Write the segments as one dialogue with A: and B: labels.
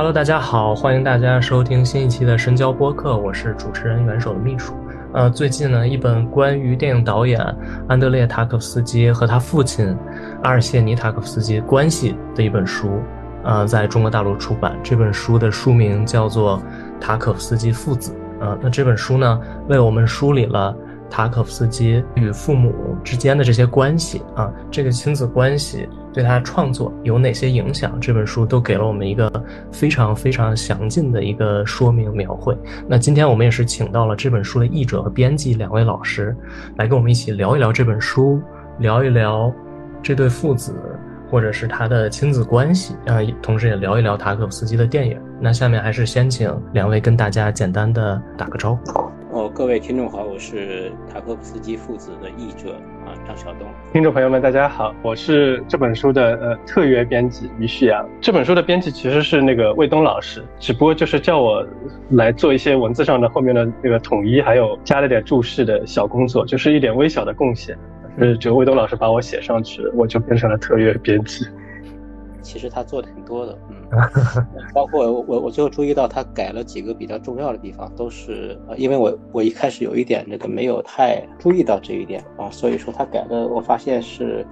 A: Hello，大家好，欢迎大家收听新一期的深交播客，我是主持人元首的秘书。呃，最近呢，一本关于电影导演安德烈·塔可夫斯基和他父亲阿尔谢尼·塔可夫斯基关系的一本书，呃，在中国大陆出版。这本书的书名叫做《塔可夫斯基父子》。呃，那这本书呢，为我们梳理了。塔可夫斯基与父母之间的这些关系啊，这个亲子关系对他创作有哪些影响？这本书都给了我们一个非常非常详尽的一个说明描绘。那今天我们也是请到了这本书的译者和编辑两位老师，来跟我们一起聊一聊这本书，聊一聊这对父子或者是他的亲子关系啊，同时也聊一聊塔可夫斯基的电影。那下面还是先请两位跟大家简单的打个招呼。
B: 各位听众好，我是塔科夫斯基父子的译者啊，张晓东。
C: 听众朋友们，大家好，我是这本书的呃特约编辑于旭阳。这本书的编辑其实是那个魏东老师，只不过就是叫我来做一些文字上的后面的那个统一，还有加了点注释的小工作，就是一点微小的贡献。是就魏东老师把我写上去，我就变成了特约编辑。
B: 其实他做的挺多的，嗯，包括我，我最后注意到他改了几个比较重要的地方，都是呃，因为我我一开始有一点那个没有太注意到这一点啊，所以说他改的，我发现是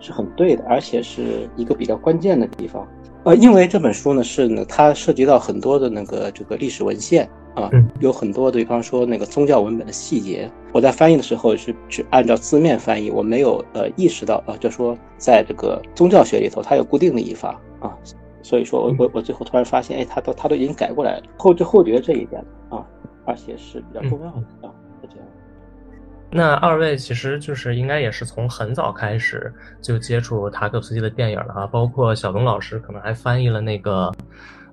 B: 是很对的，而且是一个比较关键的地方，呃，因为这本书呢是呢，它涉及到很多的那个这个历史文献。啊，有很多，比方说那个宗教文本的细节，我在翻译的时候是只按照字面翻译，我没有呃意识到啊，就说在这个宗教学里头，它有固定的译法啊，所以说我我我最后突然发现，哎，他都他都已经改过来了，后知后觉这一点啊，而且是比较重要的啊，是这样。
A: 那二位其实就是应该也是从很早开始就接触塔可夫斯基的电影了啊，包括小东老师可能还翻译了那个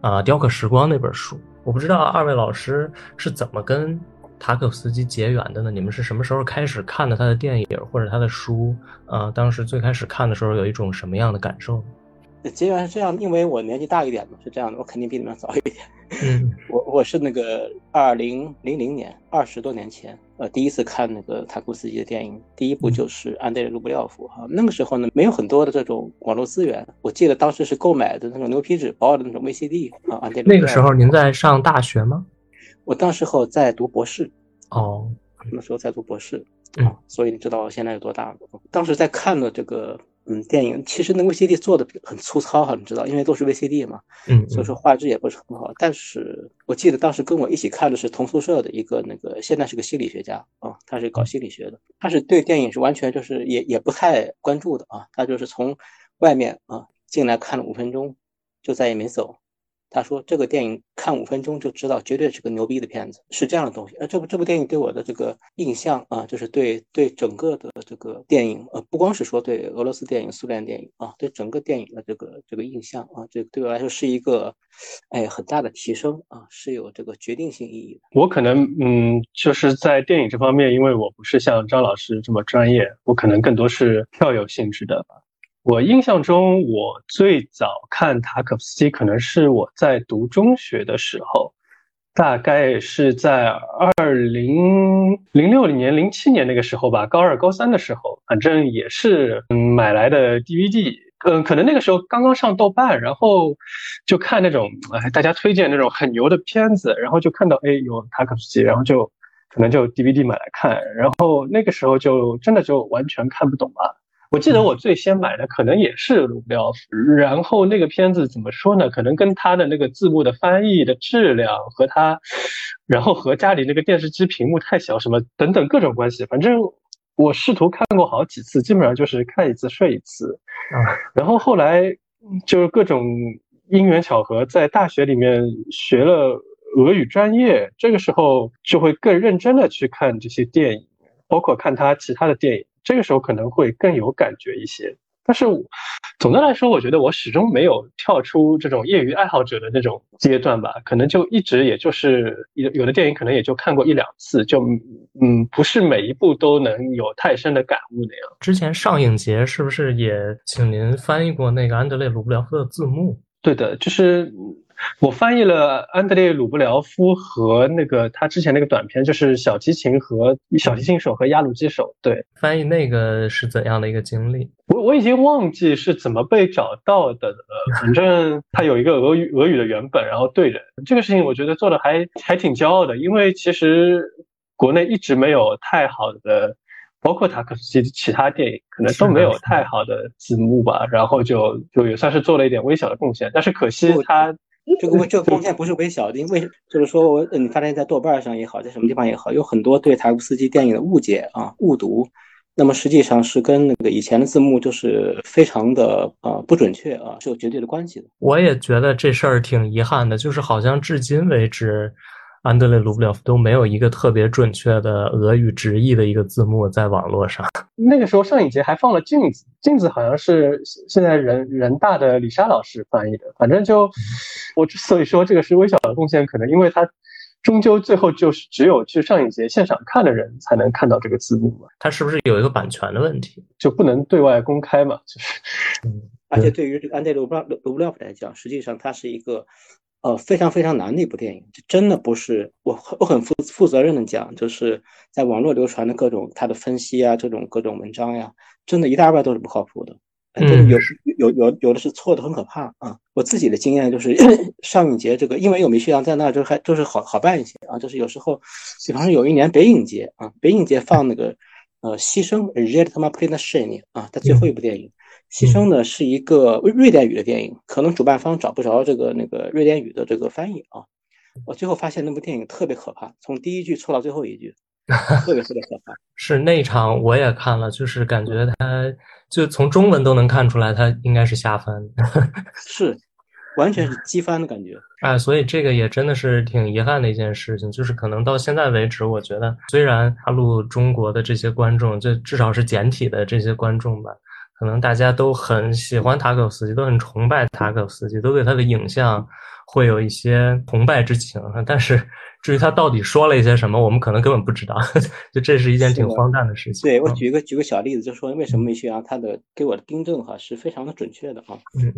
A: 啊《雕刻时光》那本书。我不知道二位老师是怎么跟塔可夫斯基结缘的呢？你们是什么时候开始看的他的电影或者他的书？呃，当时最开始看的时候有一种什么样的感受？
B: 结缘是这样，因为我年纪大一点嘛，是这样的，我肯定比你们早一点。嗯，我我是那个二零零零年，二十多年前，呃，第一次看那个塔库斯基的电影，第一部就是《安德烈·卢布廖夫》哈。那个时候呢，没有很多的这种网络资源，我记得当时是购买的那种牛皮纸包的那种 VCD 啊。安德烈。
A: 那个时候您在上大学吗？
B: 我当时候在读博士。
A: 哦，
B: 那时候在读博士啊，所以你知道我现在有多大了？当时在看的这个。嗯，电影其实那 VCD 做的很粗糙哈，你知道，因为都是 VCD 嘛，嗯，所以说画质也不是很好。但是我记得当时跟我一起看的是同宿舍的一个那个，现在是个心理学家啊，他是搞心理学的，他是对电影是完全就是也也不太关注的啊，他就是从外面啊进来看了五分钟，就再也没走。他说：“这个电影看五分钟就知道，绝对是个牛逼的片子，是这样的东西。呃，这部这部电影对我的这个印象啊，就是对对整个的这个电影，呃，不光是说对俄罗斯电影、苏联电影啊，对整个电影的这个这个印象啊，这对我来说是一个，哎，很大的提升啊，是有这个决定性意义的。
C: 我可能嗯，就是在电影这方面，因为我不是像张老师这么专业，我可能更多是票友性质的。”我印象中，我最早看塔可夫斯基，可能是我在读中学的时候，大概是在二零零六年、零七年那个时候吧，高二、高三的时候，反正也是嗯买来的 DVD，嗯，可能那个时候刚刚上豆瓣，然后就看那种哎大家推荐那种很牛的片子，然后就看到哎有塔可夫斯基，然后就可能就 DVD 买来看，然后那个时候就真的就完全看不懂了。我记得我最先买的可能也是卢布廖夫，然后那个片子怎么说呢？可能跟他的那个字幕的翻译的质量和他，然后和家里那个电视机屏幕太小什么等等各种关系，反正我试图看过好几次，基本上就是看一次睡一次。啊，然后后来就是各种因缘巧合，在大学里面学了俄语专业，这个时候就会更认真的去看这些电影。包括看他其他的电影，这个时候可能会更有感觉一些。但是总的来说，我觉得我始终没有跳出这种业余爱好者的那种阶段吧，可能就一直也就是有有的电影可能也就看过一两次，就嗯不是每一部都能有太深的感悟那样。
A: 之前上影节是不是也请您翻译过那个安德烈·鲁布廖夫的字幕？
C: 对的，就是。我翻译了安德烈·鲁布廖夫和那个他之前那个短片，就是小提琴和小提琴手和压路机手。对，
A: 翻译那个是怎样的一个经历？
C: 我我已经忘记是怎么被找到的了。反正他有一个俄语俄语的原本，然后对着这个事情，我觉得做的还还挺骄傲的。因为其实国内一直没有太好的，包括塔可夫斯基其他电影可能都没有太好的字幕吧。然后就就也算是做了一点微小的贡献，但是可惜他。
B: 这个这个贡献不是微小的，因为就是说我你，发现在豆瓣上也好，在什么地方也好，有很多对塔夫斯基电影的误解啊、误读，那么实际上是跟那个以前的字幕就是非常的啊不准确啊，是有绝对的关系的。
A: 我也觉得这事儿挺遗憾的，就是好像至今为止。安德烈·卢布廖夫都没有一个特别准确的俄语直译的一个字幕在网络上。
C: 那个时候上影节还放了《镜子》，《镜子》好像是现在人人大的李莎老师翻译的。反正就我之所以说这个是微小的贡献，可能因为他终究最后就是只有去上影节现场看的人才能看到这个字幕嘛。
A: 他是不是有一个版权的问题，
C: 就不能对外公开嘛？就是，
B: 嗯，而且对于这个安德烈·卢布卢布廖夫来讲，实际上他是一个。呃，非常非常难的一部电影，这真的不是我我很负负责任的讲，就是在网络流传的各种他的分析啊，这种各种文章呀，真的一大半都是不靠谱的，嗯，有有有有的是错的很可怕啊。我自己的经验就是，上影节这个，因为有米旭阳在那，就还就是好好办一些啊。就是有时候，比方说有一年北影节啊，北影节放那个呃牺牲 Red Tama Play 的 Shane 啊，他最后一部电影。牺牲呢是一个瑞典语的电影，可能主办方找不着这个那个瑞典语的这个翻译啊。我最后发现那部电影特别可怕，从第一句错到最后一句，特别特别可怕。
A: 是那场我也看了，就是感觉他就从中文都能看出来，他应该是瞎翻。
B: 是，完全是机翻的感觉。
A: 哎，所以这个也真的是挺遗憾的一件事情，就是可能到现在为止，我觉得虽然大陆中国的这些观众，就至少是简体的这些观众吧。可能大家都很喜欢塔可夫斯基，都很崇拜塔可夫斯基，都对他的影像会有一些崇拜之情。但是至于他到底说了一些什么，我们可能根本不知道。就这是一件挺荒诞的事情。
B: 对我举个举个小例子，就说为什么梅旭阳他的给我的订正哈是非常的准确的啊。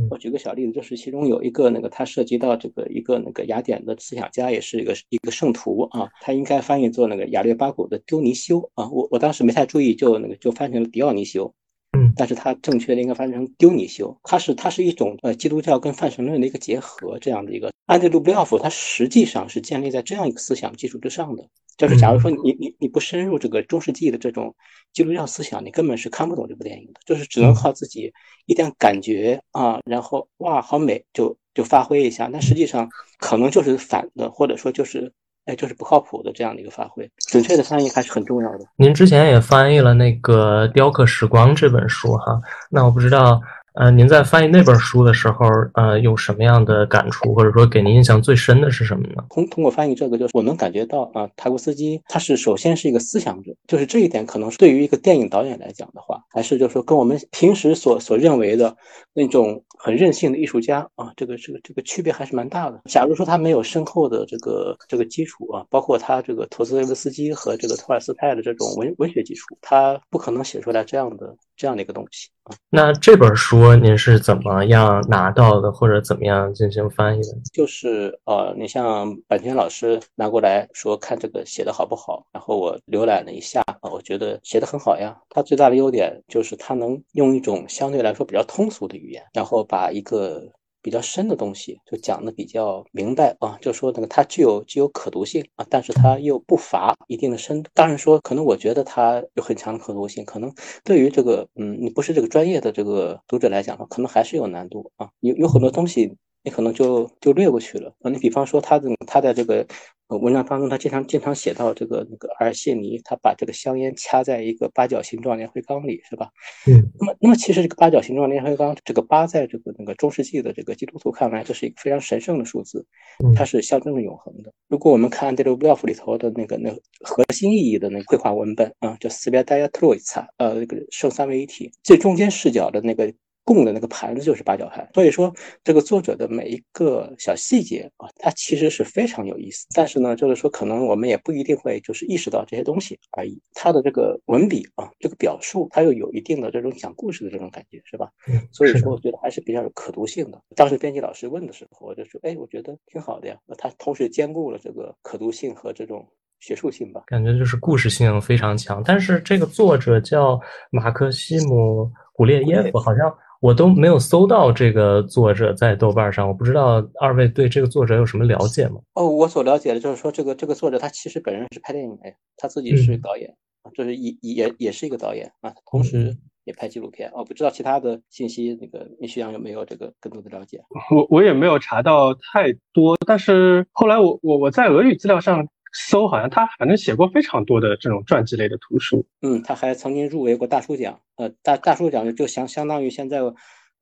B: 我举个小例子，就是其中有一个那个他涉及到这个一个那个雅典的思想家，也是一个一个圣徒啊，他应该翻译做那个亚略巴古的丢尼修啊。我我当时没太注意，就那个就翻成了迪奥尼修。
A: 嗯，
B: 但是它正确的应该翻译成丢你修，它是它是一种呃基督教跟泛神论的一个结合，这样的一个安德鲁布廖夫，它实际上是建立在这样一个思想基础之上的。就是假如说你你你不深入这个中世纪的这种基督教思想，你根本是看不懂这部电影的，就是只能靠自己一点感觉啊，然后哇好美就就发挥一下，那实际上可能就是反的，或者说就是。哎，就是不靠谱的这样的一个发挥，准确的翻译还是很重要的。
A: 您之前也翻译了那个《雕刻时光》这本书哈，那我不知道。呃，您在翻译那本书的时候，呃，有什么样的感触，或者说给您印象最深的是什么呢？
B: 通通过翻译这个，就是我能感觉到啊，塔库斯基他是首先是一个思想者，就是这一点可能是对于一个电影导演来讲的话，还是就是说跟我们平时所所认为的那种很任性的艺术家啊，这个这个这个区别还是蛮大的。假如说他没有深厚的这个这个基础啊，包括他这个陀思妥耶夫斯基和这个托尔斯泰的这种文文学基础，他不可能写出来这样的这样的一个东西啊。
A: 那这本书。问您是怎么样拿到的，或者怎么样进行翻译的？
B: 就是呃，你像坂田老师拿过来说看这个写的好不好，然后我浏览了一下，我觉得写的很好呀。他最大的优点就是他能用一种相对来说比较通俗的语言，然后把一个。比较深的东西就讲的比较明白啊，就说那个它具有具有可读性啊，但是它又不乏一定的深度。当然说，可能我觉得它有很强的可读性，可能对于这个嗯，你不是这个专业的这个读者来讲的话，可能还是有难度啊。有有很多东西你可能就就略过去了啊。你比方说他的他在这个。文章当中，他经常经常写到这个那个阿尔谢尼，他把这个香烟掐在一个八角形状烟灰缸里，是吧？
A: 嗯。
B: 那么，那么其实这个八角形状烟灰缸，这个八在这个那个中世纪的这个基督徒看来，这是一个非常神圣的数字，它是象征着永恒的。如果我们看这个布廖夫里头的那个那核心意义的那个绘画文本啊，叫斯别戴亚特洛伊萨，呃，那个圣三位一体，最中间视角的那个。供的那个盘子就是八角盘，所以说这个作者的每一个小细节啊，它其实是非常有意思。但是呢，就是说可能我们也不一定会就是意识到这些东西而已。他的这个文笔啊，这个表述，它又有一定的这种讲故事的这种感觉，是吧？所以说我觉得还是比较有可读性的。当时编辑老师问的时候，我就说，哎，我觉得挺好的呀。他同时兼顾了这个可读性和这种学术性吧，
A: 感觉就是故事性非常强。但是这个作者叫马克西姆古列耶夫，好像。我都没有搜到这个作者在豆瓣上，我不知道二位对这个作者有什么了解吗？
B: 哦，我所了解的就是说，这个这个作者他其实本人是拍电影的，他自己是导演啊，就是也也也是一个导演啊，同时也拍纪录片。哦，不知道其他的信息，那个徐阳有没有这个更多的了解？
C: 我我也没有查到太多，但是后来我我我在俄语资料上。搜好像他反正写过非常多的这种传记类的图书，
B: 嗯，他还曾经入围过大书奖，呃，大大书奖就相相当于现在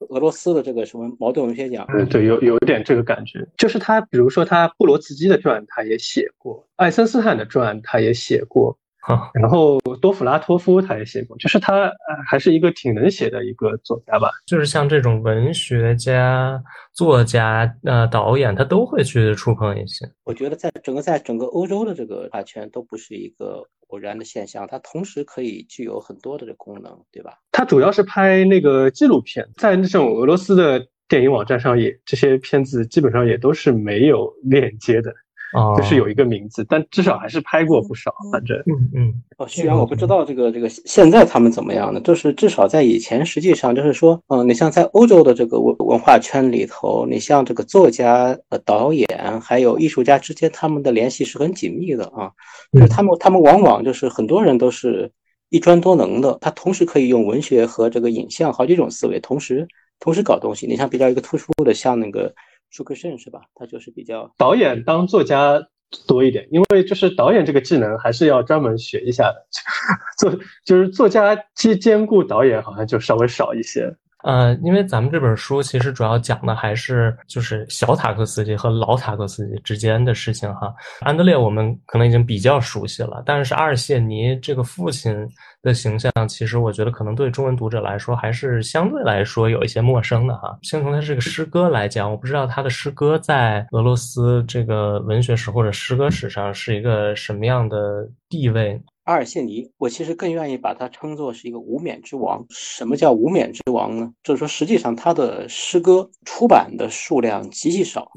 B: 俄罗斯的这个什么茅盾文学奖，
C: 嗯，对，有有点这个感觉，就是他比如说他布罗茨基的传他也写过，爱森斯坦的传他也写过。然后多弗拉托夫他也写过，就是他还是一个挺能写的一个作家吧。
A: 就是像这种文学家、作家、呃导演，他都会去触碰一些。
B: 我觉得在整个在整个欧洲的这个画圈都不是一个偶然的现象，它同时可以具有很多的这功能，对吧？
C: 他主要是拍那个纪录片，在那种俄罗斯的电影网站上也这些片子基本上也都是没有链接的。
A: 啊，
C: 就是有一个名字，但至少还是拍过不少。反正，
A: 嗯嗯。
B: 哦，虽然我不知道这个这个现在他们怎么样呢？就是至少在以前，实际上就是说，嗯，你像在欧洲的这个文文化圈里头，你像这个作家、呃导演还有艺术家之间，他们的联系是很紧密的啊。就是他们他们往往就是很多人都是一专多能的，他同时可以用文学和这个影像好几种思维同时同时搞东西。你像比较一个突出的，像那个。舒克胜是吧？他就是比较
C: 导演当作家多一点，因为就是导演这个技能还是要专门学一下的。作就是作家兼兼顾导演，好像就稍微少一些。
A: 呃，因为咱们这本书其实主要讲的还是就是小塔克斯基和老塔克斯基之间的事情哈。安德烈我们可能已经比较熟悉了，但是阿尔谢尼这个父亲的形象，其实我觉得可能对中文读者来说还是相对来说有一些陌生的哈。先从他这个诗歌来讲，我不知道他的诗歌在俄罗斯这个文学史或者诗歌史上是一个什么样的地位。
B: 阿尔谢尼，我其实更愿意把他称作是一个无冕之王。什么叫无冕之王呢？就是说，实际上他的诗歌出版的数量极其少，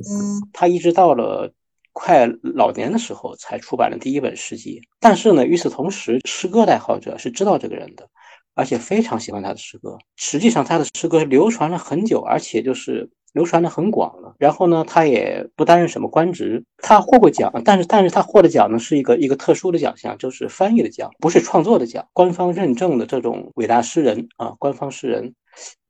B: 他一直到了快老年的时候才出版了第一本诗集。但是呢，与此同时，诗歌爱好者是知道这个人的，而且非常喜欢他的诗歌。实际上，他的诗歌流传了很久，而且就是。流传的很广了，然后呢，他也不担任什么官职，他获过奖，但是但是他获的奖呢是一个一个特殊的奖项，就是翻译的奖，不是创作的奖，官方认证的这种伟大诗人啊，官方诗人。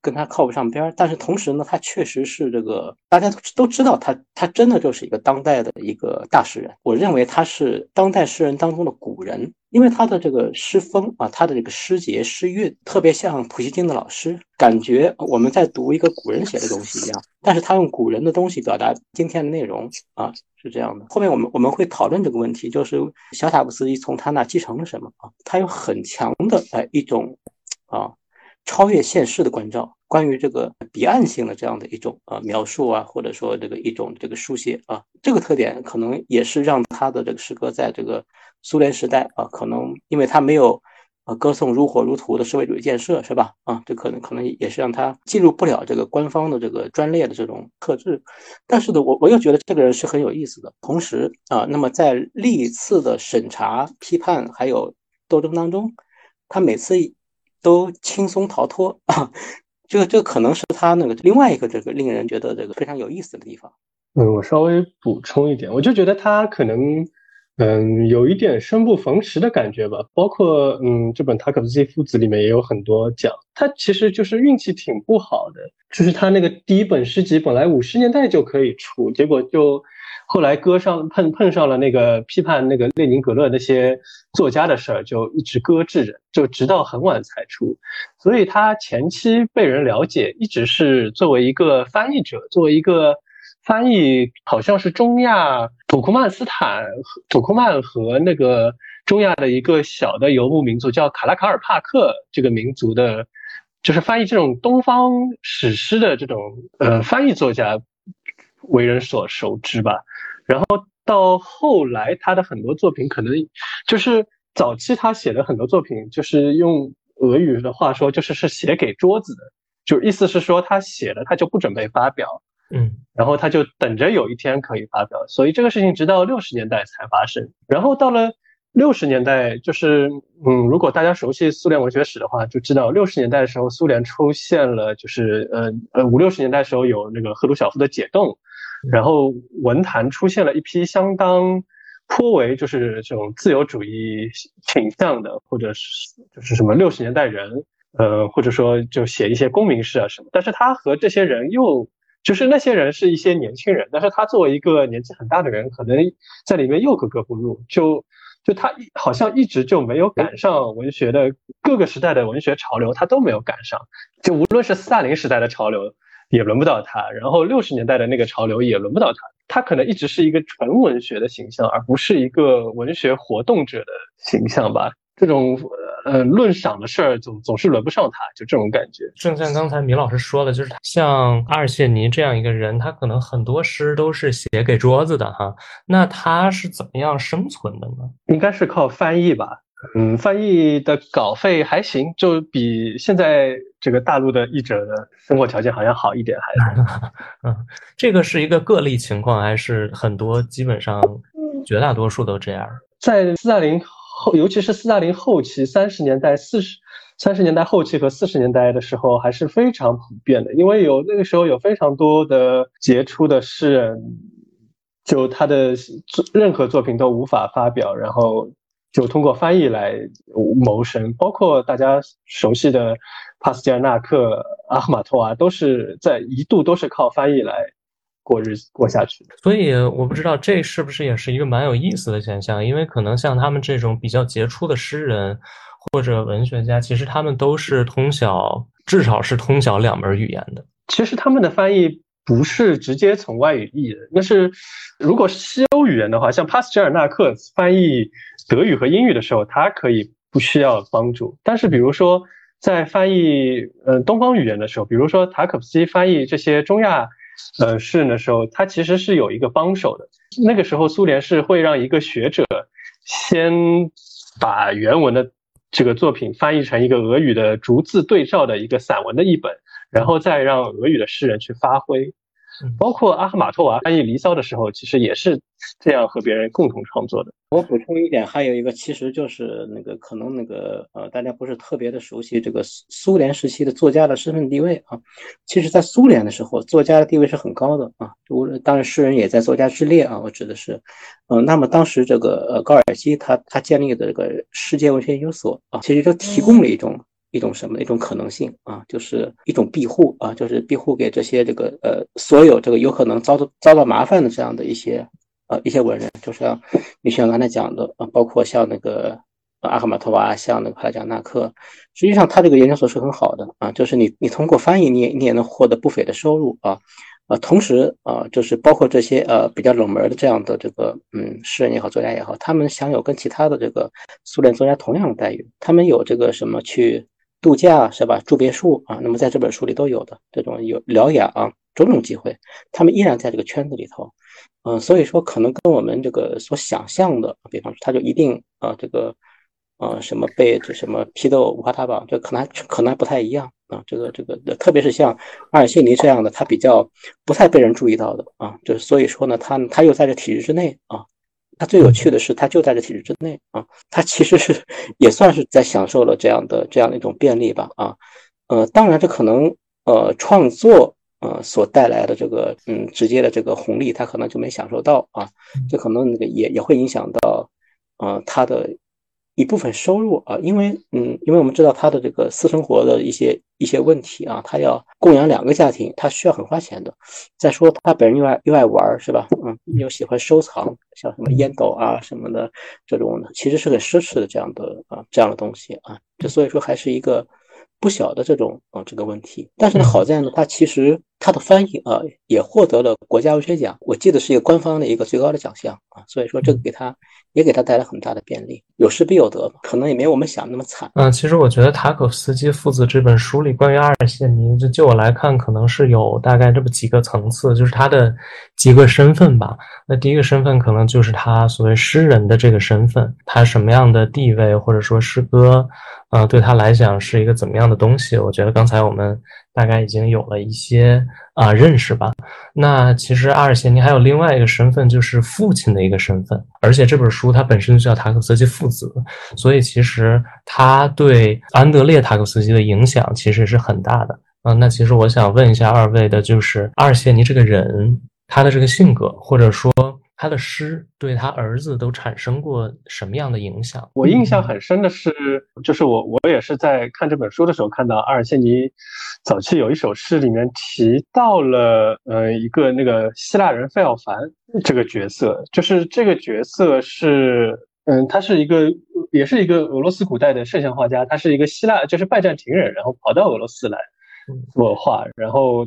B: 跟他靠不上边儿，但是同时呢，他确实是这个大家都都知道他，他真的就是一个当代的一个大诗人。我认为他是当代诗人当中的古人，因为他的这个诗风啊，他的这个诗节诗韵特别像普希金的老师，感觉我们在读一个古人写的东西一样。但是他用古人的东西表达今天的内容啊，是这样的。后面我们我们会讨论这个问题，就是小塔布斯基从他那继承了什么啊？他有很强的哎一种啊。超越现实的关照，关于这个彼岸性的这样的一种呃描述啊，或者说这个一种这个书写啊，这个特点可能也是让他的这个诗歌在这个苏联时代啊，可能因为他没有呃歌颂如火如荼的社会主义建设，是吧？啊，这可能可能也是让他进入不了这个官方的这个专列的这种特质。但是呢，我我又觉得这个人是很有意思的。同时啊，那么在历次的审查、批判还有斗争当中，他每次。都轻松逃脱啊，这个这可能是他那个另外一个这个令人觉得这个非常有意思的地方。
C: 嗯，我稍微补充一点，我就觉得他可能嗯，有一点生不逢时的感觉吧。包括嗯，这本塔可夫斯基父子里面也有很多讲，他其实就是运气挺不好的，就是他那个第一本诗集本来五十年代就可以出，结果就。后来搁上碰碰上了那个批判那个列宁格勒那些作家的事儿，就一直搁置着，就直到很晚才出。所以他前期被人了解，一直是作为一个翻译者，作为一个翻译，好像是中亚土库曼斯坦、土库曼和那个中亚的一个小的游牧民族，叫卡拉卡尔帕克这个民族的，就是翻译这种东方史诗的这种呃翻译作家。为人所熟知吧，然后到后来他的很多作品可能就是早期他写的很多作品，就是用俄语的话说，就是是写给桌子的，就意思是说他写了他就不准备发表，
A: 嗯，
C: 然后他就等着有一天可以发表，所以这个事情直到六十年代才发生，然后到了。六十年代就是，嗯，如果大家熟悉苏联文学史的话，就知道六十年代的时候，苏联出现了，就是呃呃五六十年代时候有那个赫鲁晓夫的解冻，然后文坛出现了一批相当颇为就是这种自由主义倾向的，或者是就是什么六十年代人，呃或者说就写一些公民诗啊什么，但是他和这些人又就是那些人是一些年轻人，但是他作为一个年纪很大的人，可能在里面又格格不入，就。就他好像一直就没有赶上文学的各个时代的文学潮流，他都没有赶上。就无论是斯大林时代的潮流，也轮不到他；然后六十年代的那个潮流也轮不到他。他可能一直是一个纯文学的形象，而不是一个文学活动者的形象吧。这种呃论赏的事儿总总是轮不上他，就这种感觉。
A: 正像刚才米老师说的，就是像阿尔谢尼这样一个人，他可能很多诗都是写给桌子的哈。那他是怎么样生存的呢？
C: 应该是靠翻译吧。嗯，翻译的稿费还行，就比现在这个大陆的译者的生活条件好像好一点，还是。
A: 嗯，这个是一个个例情况，还是很多基本上绝大多数都这样？
C: 在斯大林。后，尤其是斯大林后期，三十年代、四十、三十年代后期和四十年代的时候，还是非常普遍的。因为有那个时候有非常多的杰出的诗人，就他的任何作品都无法发表，然后就通过翻译来谋生。包括大家熟悉的帕斯捷尔纳克、阿赫玛托娃，都是在一度都是靠翻译来。过日子过下去，
A: 所以我不知道这是不是也是一个蛮有意思的现象，因为可能像他们这种比较杰出的诗人或者文学家，其实他们都是通晓，至少是通晓两门语言的。
C: 其实他们的翻译不是直接从外语译的，那是如果是西欧语言的话，像帕斯捷尔纳克翻译德语和英语的时候，他可以不需要帮助。但是比如说在翻译呃东方语言的时候，比如说塔可夫斯基翻译这些中亚。呃，诗人的时候，他其实是有一个帮手的。那个时候，苏联是会让一个学者先把原文的这个作品翻译成一个俄语的逐字对照的一个散文的译本，然后再让俄语的诗人去发挥。包括阿赫玛托娃翻译《离骚》的时候，其实也是这样和别人共同创作的。
B: 我补充一点，还有一个，其实就是那个可能那个呃，大家不是特别的熟悉这个苏苏联时期的作家的身份地位啊。其实，在苏联的时候，作家的地位是很高的啊。无论当然，诗人也在作家之列啊。我指的是，嗯，那么当时这个呃高尔基他他建立的这个世界文学研究所啊，其实就提供了一种。一种什么一种可能性啊，就是一种庇护啊，就是庇护给这些这个呃所有这个有可能遭到遭到麻烦的这样的一些呃一些文人，就像你像刚才讲的啊，包括像那个阿赫玛托娃，像那个帕拉贾纳克，实际上他这个研究所是很好的啊，就是你你通过翻译，你也你也能获得不菲的收入啊啊，同时啊，就是包括这些呃比较冷门的这样的这个嗯诗人也好，作家也好，他们享有跟其他的这个苏联作家同样的待遇，他们有这个什么去。度假是吧？住别墅啊，那么在这本书里都有的这种有疗养种种机会，他们依然在这个圈子里头，嗯，所以说可能跟我们这个所想象的，比方说他就一定啊这个，呃什么被这什么批斗五花大绑，这可能还可能还不太一样啊，这个这个特别是像阿尔谢尼这样的，他比较不太被人注意到的啊，就是所以说呢，他他又在这体制之内啊。他最有趣的是，他就在这体制之内啊，他其实是也算是在享受了这样的这样的一种便利吧啊，呃，当然这可能呃创作呃所带来的这个嗯直接的这个红利，他可能就没享受到啊，这可能那个也也会影响到呃，他的。一部分收入啊，因为嗯，因为我们知道他的这个私生活的一些一些问题啊，他要供养两个家庭，他需要很花钱的。再说他本人又爱又爱玩，是吧？嗯，又喜欢收藏，像什么烟斗啊什么的这种，其实是很奢侈的这样的啊这样的东西啊，这所以说还是一个。不小的这种啊这个问题，但是呢好在呢，他其实他的翻译啊也获得了国家文学奖，我记得是一个官方的一个最高的奖项啊，所以说这个给他也给他带来很大的便利，有失必有得可能也没有我们想的那么惨。
A: 嗯，其实我觉得塔可夫斯基父子这本书里关于阿尔谢尼，就就我来看，可能是有大概这么几个层次，就是他的几个身份吧。那第一个身份可能就是他所谓诗人的这个身份，他什么样的地位或者说诗歌。啊，对他来讲是一个怎么样的东西？我觉得刚才我们大概已经有了一些啊认识吧。那其实阿尔谢尼还有另外一个身份，就是父亲的一个身份。而且这本书它本身就叫塔可斯基父子，所以其实他对安德烈塔可斯基的影响其实是很大的。啊，那其实我想问一下二位的，就是阿尔谢尼这个人，他的这个性格，或者说。他的诗对他儿子都产生过什么样的影响？
C: 我印象很深的是，就是我我也是在看这本书的时候看到阿尔谢尼早期有一首诗里面提到了，呃，一个那个希腊人费奥凡这个角色，就是这个角色是，嗯，他是一个也是一个俄罗斯古代的圣像画家，他是一个希腊就是拜占庭人，然后跑到俄罗斯来作画，然后。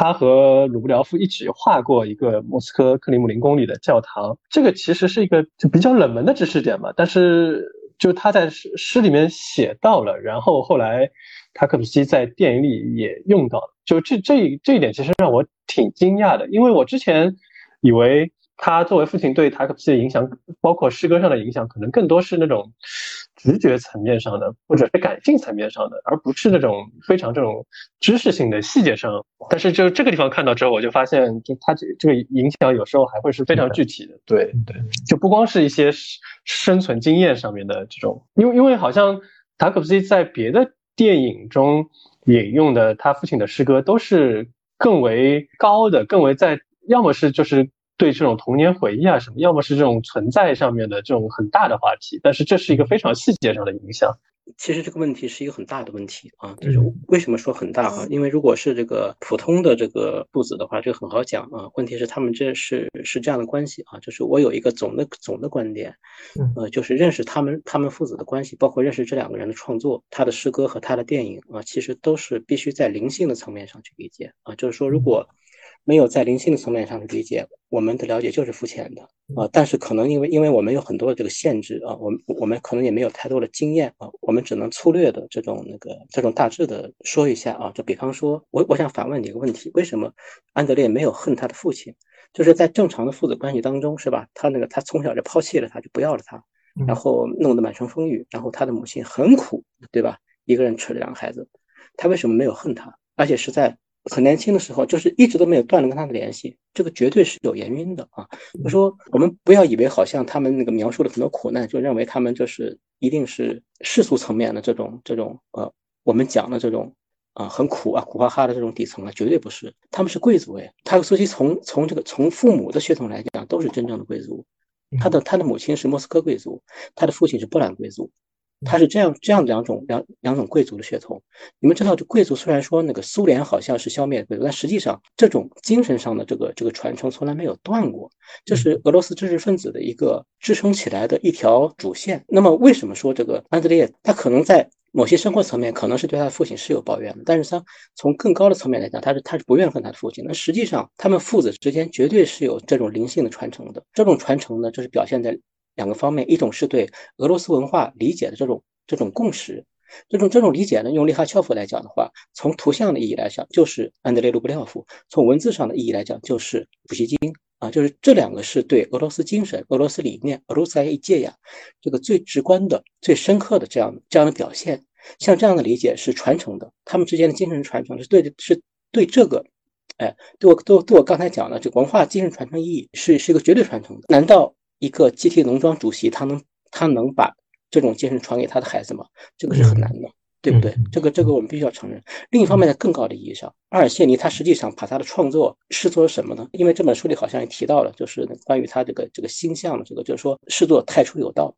C: 他和鲁布廖夫一起画过一个莫斯科克里姆林宫里的教堂，这个其实是一个就比较冷门的知识点嘛。但是就他在诗诗里面写到了，然后后来塔可夫斯基在电影里也用到了，就这这这一点其实让我挺惊讶的，因为我之前以为他作为父亲对塔可夫斯基的影响，包括诗歌上的影响，可能更多是那种。直觉层面上的，或者是感性层面上的，而不是那种非常这种知识性的细节上。但是就这个地方看到之后，我就发现，就他这这个影响有时候还会是非常具体的。对对，就不光是一些生存经验上面的这种，因为因为好像塔可夫斯基在别的电影中引用的他父亲的诗歌，都是更为高的，更为在，要么是就是。对这种童年回忆啊什么，要么是这种存在上面的这种很大的话题，但是这是一个非常细节上的影响。
B: 其实这个问题是一个很大的问题啊，就是为什么说很大啊？因为如果是这个普通的这个父子的话，这个很好讲啊。问题是他们这是是这样的关系啊，就是我有一个总的总的观点，呃，就是认识他们他们父子的关系，包括认识这两个人的创作，他的诗歌和他的电影啊，其实都是必须在灵性的层面上去理解啊，就是说如果。没有在灵性的层面上去理解，我们的了解就是肤浅的啊。但是可能因为因为我们有很多的这个限制啊，我们我们可能也没有太多的经验啊，我们只能粗略的这种那个这种大致的说一下啊。就比方说，我我想反问你一个问题：为什么安德烈没有恨他的父亲？就是在正常的父子关系当中，是吧？他那个他从小就抛弃了他，就不要了他，然后弄得满城风雨，然后他的母亲很苦，对吧？一个人吃了两个孩子，他为什么没有恨他？而且是在。很年轻的时候，就是一直都没有断了跟他的联系，这个绝对是有原因的啊。就说我们不要以为好像他们那个描述了很多苦难，就认为他们就是一定是世俗层面的这种这种呃，我们讲的这种啊很苦啊苦哈哈的这种底层啊，绝对不是。他们是贵族哎，他苏西从从这个从父母的血统来讲都是真正的贵族，他的他的母亲是莫斯科贵族，他的父亲是波兰贵族。他是这样这样两种两两种贵族的血统，你们知道，这贵族虽然说那个苏联好像是消灭贵族，但实际上这种精神上的这个这个传承从来没有断过，这是俄罗斯知识分子的一个支撑起来的一条主线。那么为什么说这个安德烈他可能在某些生活层面可能是对他的父亲是有抱怨的，但是他从更高的层面来讲，他是他是不怨恨他的父亲。那实际上他们父子之间绝对是有这种灵性的传承的，这种传承呢，就是表现在。两个方面，一种是对俄罗斯文化理解的这种这种共识，这种这种理解呢，用利哈乔夫来讲的话，从图像的意义来讲，就是安德烈卢布廖夫；从文字上的意义来讲，就是普希金啊，就是这两个是对俄罗斯精神、俄罗斯理念、俄罗斯一戒呀，这个最直观的、最深刻的这样这样的表现。像这样的理解是传承的，他们之间的精神传承是对是对这个，哎，对我对我对我刚才讲的这个文化精神传承意义是是一个绝对传承的。难道？一个集体农庄主席，他能他能把这种精神传给他的孩子吗？这个是很难的对不对？这个这个我们必须要承认。另一方面，在更高的意义上，阿尔谢尼他实际上把他的创作视作什么呢？因为这本书里好像也提到了，就是关于他这个这个星象的这个，就是说视作太初有道。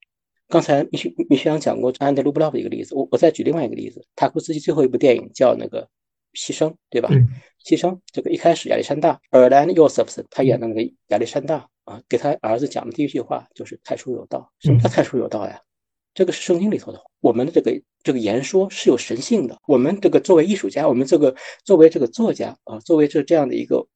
B: 刚才米雪米雪阳讲过安德鲁布洛夫一个例子，我我再举另外一个例子，塔库斯基最后一部电影叫那个牺牲，对吧？牺牲这个一开始亚历山大尔兰尤瑟夫森他演的那个亚历山大啊，给他儿子讲的第一句话就是太初有道。什么叫太初有道呀？这个是圣经里头的。我们的这个这个言说是有神性的。我们这个作为艺术家，我们这个作为这个作家啊，作为这这样的一个。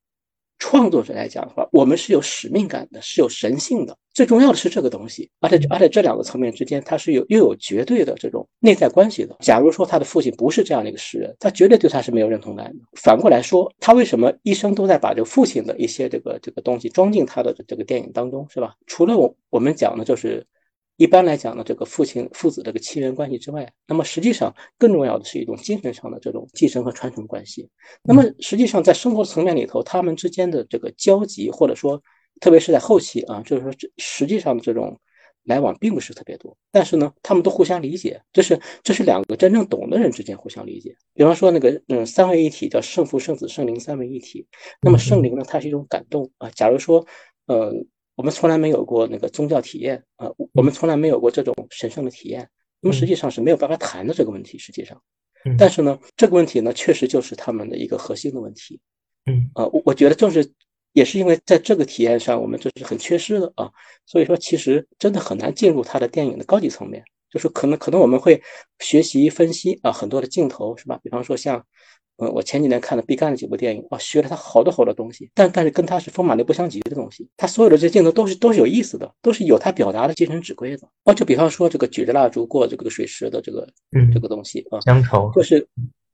B: 创作者来讲的话，我们是有使命感的，是有神性的。最重要的是这个东西，而且而且这两个层面之间，它是有又有绝对的这种内在关系的。假如说他的父亲不是这样的一个诗人，他绝对对他是没有认同感的。反过来说，他为什么一生都在把这个父亲的一些这个这个东西装进他的这个电影当中，是吧？除了我我们讲的就是。一般来讲呢，这个父亲父子这个亲缘关系之外，那么实际上更重要的是一种精神上的这种继承和传承关系。那么实际上在生活层面里头，他们之间的这个交集，或者说特别是在后期啊，就是说这实际上的这种来往并不是特别多。但是呢，他们都互相理解，这是这是两个真正懂的人之间互相理解。比方说那个嗯三位一体叫圣父圣子圣灵三位一体，那么圣灵呢，它是一种感动啊。假如说呃。我们从来没有过那个宗教体验啊，我们从来没有过这种神圣的体验，那么实际上是没有办法谈的这个问题。实际上，但是呢，这个问题呢，确实就是他们的一个核心的问题。
A: 嗯
B: 啊，我我觉得正是也是因为在这个体验上，我们这是很缺失的啊，所以说其实真的很难进入他的电影的高级层面，就是可能可能我们会学习分析啊很多的镜头是吧？比方说像。嗯，我前几年看了毕赣的几部电影，啊，学了他好多好多东西，但但是跟他是风马牛不相及的东西。他所有的这些镜头都是都是有意思的，都是有他表达的精神指挥的。哦，就比方说这个举着蜡烛过这个水池的这个嗯这个东西啊，
A: 乡愁，
B: 就是，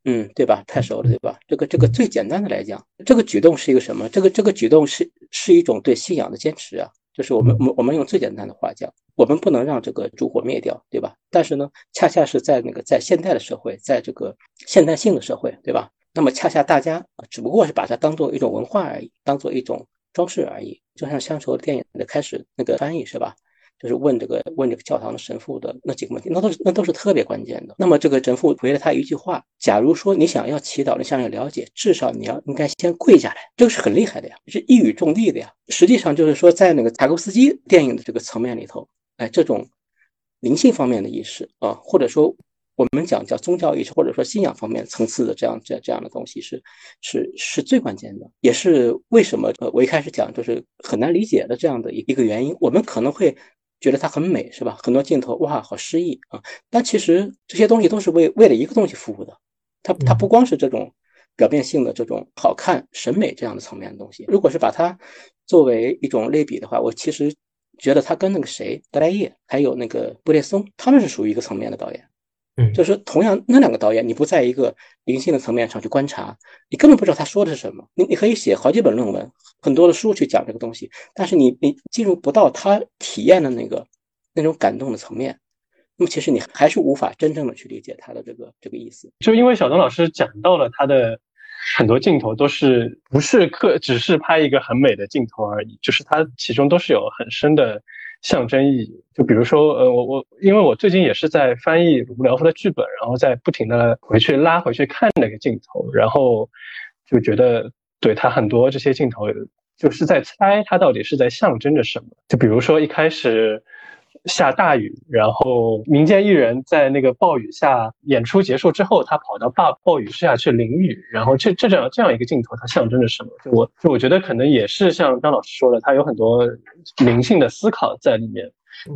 B: 嗯，对吧？太熟了，对吧？这个这个最简单的来讲，这个举动是一个什么？这个这个举动是是一种对信仰的坚持啊。就是我们我们我们用最简单的话讲，我们不能让这个烛火灭掉，对吧？但是呢，恰恰是在那个在现代的社会，在这个现代性的社会，对吧？那么恰恰大家只不过是把它当做一种文化而已，当做一种装饰而已。就像乡愁电影的开始那个翻译是吧？就是问这个问这个教堂的神父的那几个问题，那都是那都是特别关键的。那么这个神父回了他一句话：假如说你想要祈祷，你想要了解，至少你要应该先跪下来。这个是很厉害的呀，是一语中的的呀。实际上就是说，在那个塔可夫斯基电影的这个层面里头，哎，这种灵性方面的意识啊，或者说。我们讲叫宗教意识，或者说信仰方面层次的这样这这样的东西是是是最关键的，也是为什么呃我一开始讲就是很难理解的这样的一一个原因。我们可能会觉得它很美，是吧？很多镜头哇，好诗意啊！但其实这些东西都是为为了一个东西服务的。它它不光是这种表面性的这种好看、审美这样的层面的东西。如果是把它作为一种类比的话，我其实觉得他跟那个谁德莱叶还有那个布列松，他们是属于一个层面的导演。就是同样，那两个导演，你不在一个灵性的层面上去观察，你根本不知道他说的是什么。你你可以写好几本论文，很多的书去讲这个东西，但是你你进入不到他体验的那个那种感动的层面，那么其实你还是无法真正的去理解他的这个这个意思。
C: 就因为小东老师讲到了他的很多镜头都是不是刻，只是拍一个很美的镜头而已，就是他其中都是有很深的。象征意义，就比如说，呃，我我，因为我最近也是在翻译鲁布廖夫的剧本，然后在不停的回去拉回去看那个镜头，然后就觉得，对他很多这些镜头，就是在猜他到底是在象征着什么。就比如说一开始。下大雨，然后民间艺人在那个暴雨下演出结束之后，他跑到暴暴雨之下去淋雨，然后这这样这样一个镜头，它象征着什么？就我就我觉得可能也是像张老师说的，他有很多灵性的思考在里面。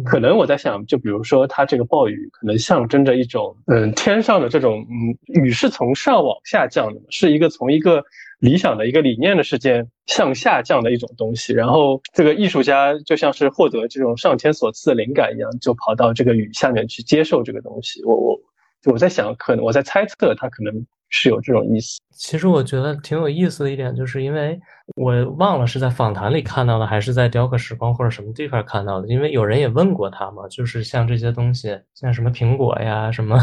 C: 可能我在想，就比如说他这个暴雨，可能象征着一种嗯天上的这种嗯雨是从上往下降的，是一个从一个。理想的一个理念的事件向下降的一种东西，然后这个艺术家就像是获得这种上天所赐的灵感一样，就跑到这个雨下面去接受这个东西。我我我在想，可能我在猜测他可能。是有这种意思。
A: 其实我觉得挺有意思的一点，就是因为我忘了是在访谈里看到的，还是在雕刻时光或者什么地方看到的。因为有人也问过他嘛，就是像这些东西，像什么苹果呀、什么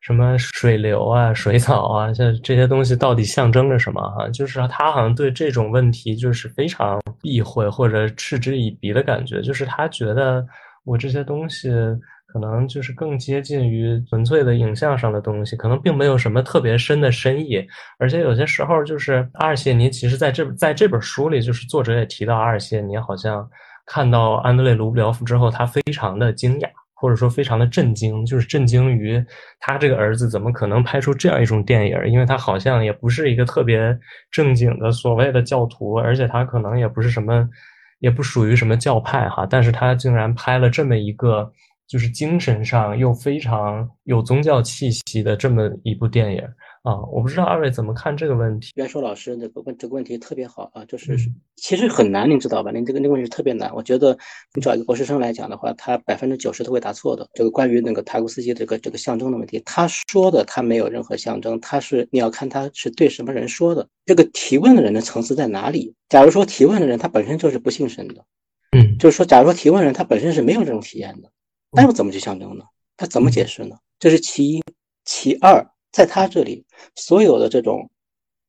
A: 什么水流啊、水草啊，像这些东西到底象征着什么？哈，就是他好像对这种问题就是非常避讳或者嗤之以鼻的感觉，就是他觉得我这些东西可能就是更接近于纯粹的影像上的东西，可能并没有什么特别深的深意。而且有些时候，就是阿尔谢尼，其实在这在这本书里，就是作者也提到阿尔谢尼好像看到安德烈卢布廖夫之后，他非常的惊讶。或者说非常的震惊，就是震惊于他这个儿子怎么可能拍出这样一种电影？因为他好像也不是一个特别正经的所谓的教徒，而且他可能也不是什么，也不属于什么教派哈，但是他竟然拍了这么一个。就是精神上又非常有宗教气息的这么一部电影啊！我不知道二位怎么看这个问题。
B: 袁硕老师这个问这个问题特别好啊，就是其实很难，您知道吧？您这个那个问题特别难。我觉得你找一个博士生来讲的话，他百分之九十都会答错的。这个关于那个塔古斯基这个这个象征的问题，他说的他没有任何象征，他是你要看他是对什么人说的。这个提问的人的层次在哪里？假如说提问的人他本身就是不信神的，
A: 嗯，
B: 就是说，假如说提问人他本身是没有这种体验的。那又怎么去象征呢？他怎么解释呢？这是其一，其二，在他这里，所有的这种，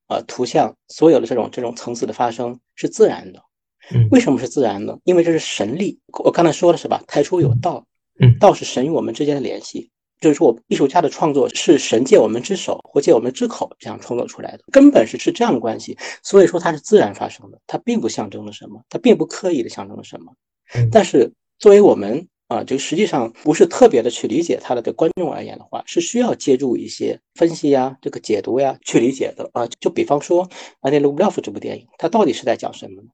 B: 呃，图像，所有的这种这种层次的发生是自然的。为什么是自然的？因为这是神力。我刚才说了是吧？太初有道，道是神与我们之间的联系。就是说我艺术家的创作是神借我们之手或借我们之口这样创作出来的，根本是是这样的关系。所以说它是自然发生的，它并不象征了什么，它并不刻意的象征了什么。但是作为我们。啊，这个实际上不是特别的去理解它的。对观众而言的话，是需要借助一些分析呀、这个解读呀去理解的啊。就比方说《安德鲁布廖夫》这部电影，它到底是在讲什么呢？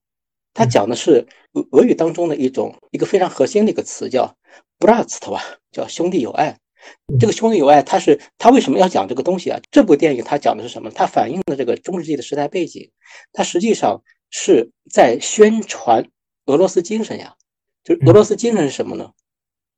B: 它讲的是俄俄语当中的一种一个非常核心的一个词，叫 “bratstvo”，叫兄弟友爱。这个兄弟友爱，它是它为什么要讲这个东西啊？这部电影它讲的是什么？它反映的这个中世纪的时代背景，它实际上是在宣传俄罗斯精神呀。就是俄罗斯精神是什么呢？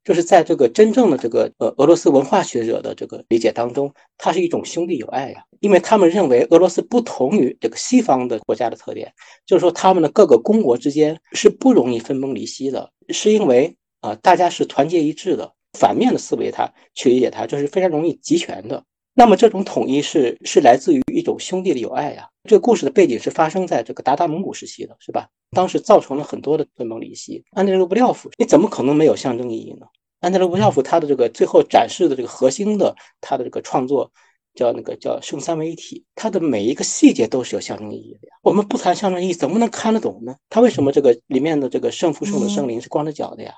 B: 就是在这个真正的这个呃俄罗斯文化学者的这个理解当中，它是一种兄弟友爱呀，因为他们认为俄罗斯不同于这个西方的国家的特点，就是说他们的各个公国之间是不容易分崩离析的，是因为啊大家是团结一致的。反面的思维，它去理解它，就是非常容易集权的。那么这种统一是是来自于一种兄弟的友爱呀。这个故事的背景是发生在这个鞑靼蒙古时期的，是吧？当时造成了很多的分崩离析。安德烈·卢布廖夫，你怎么可能没有象征意义呢？安德烈·卢布廖夫他的这个最后展示的这个核心的他的这个创作，叫那个叫圣三位一体，它的每一个细节都是有象征意义的呀。我们不谈象征意义，怎么能看得懂呢？他为什么这个里面的这个圣父、圣子、圣灵是光着脚的呀？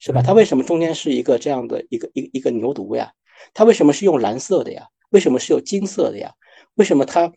B: 是吧？他为什么中间是一个这样的一个一一个牛犊呀？他为什么是用蓝色的呀？为什么是有金色的呀？为什么他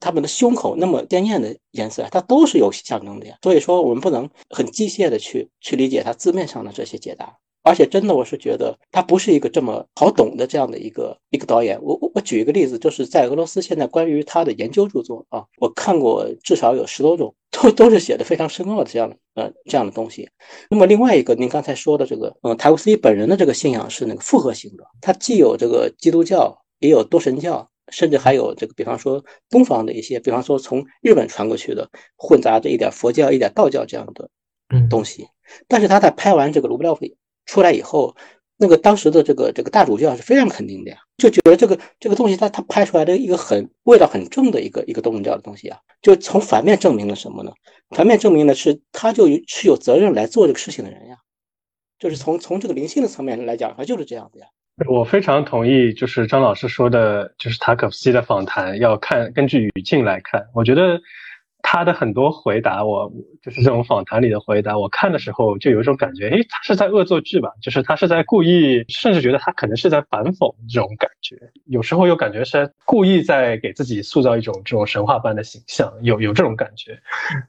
B: 他们的胸口那么鲜艳的颜色？它都是有象征的呀。所以说，我们不能很机械的去去理解它字面上的这些解答。而且，真的，我是觉得他不是一个这么好懂的这样的一个一个导演。我我我举一个例子，就是在俄罗斯现在关于他的研究著作啊，我看过至少有十多种，都都是写的非常深奥的这样的呃这样的东西。那么另外一个，您刚才说的这个，嗯，塔库斯基本人的这个信仰是那个复合型的，他既有这个基督教。也有多神教，甚至还有这个，比方说东方的一些，比方说从日本传过去的，混杂着一点佛教、一点道教这样的东西。但是他在拍完这个卢布廖夫出来以后，那个当时的这个这个大主教是非常肯定的呀，就觉得这个这个东西他他拍出来的一个很味道很重的一个一个东正教的东西啊，就从反面证明了什么呢？反面证明的是他就是有责任来做这个事情的人呀，就是从从这个灵性的层面来讲，他就是这样的呀。
C: 我非常同意，就是张老师说的，就是塔可夫斯基的访谈要看根据语境来看，我觉得。他的很多回答，我就是这种访谈里的回答，我看的时候就有一种感觉，诶，他是在恶作剧吧？就是他是在故意，甚至觉得他可能是在反讽这种感觉。有时候又感觉是故意在给自己塑造一种这种神话般的形象，有有这种感觉。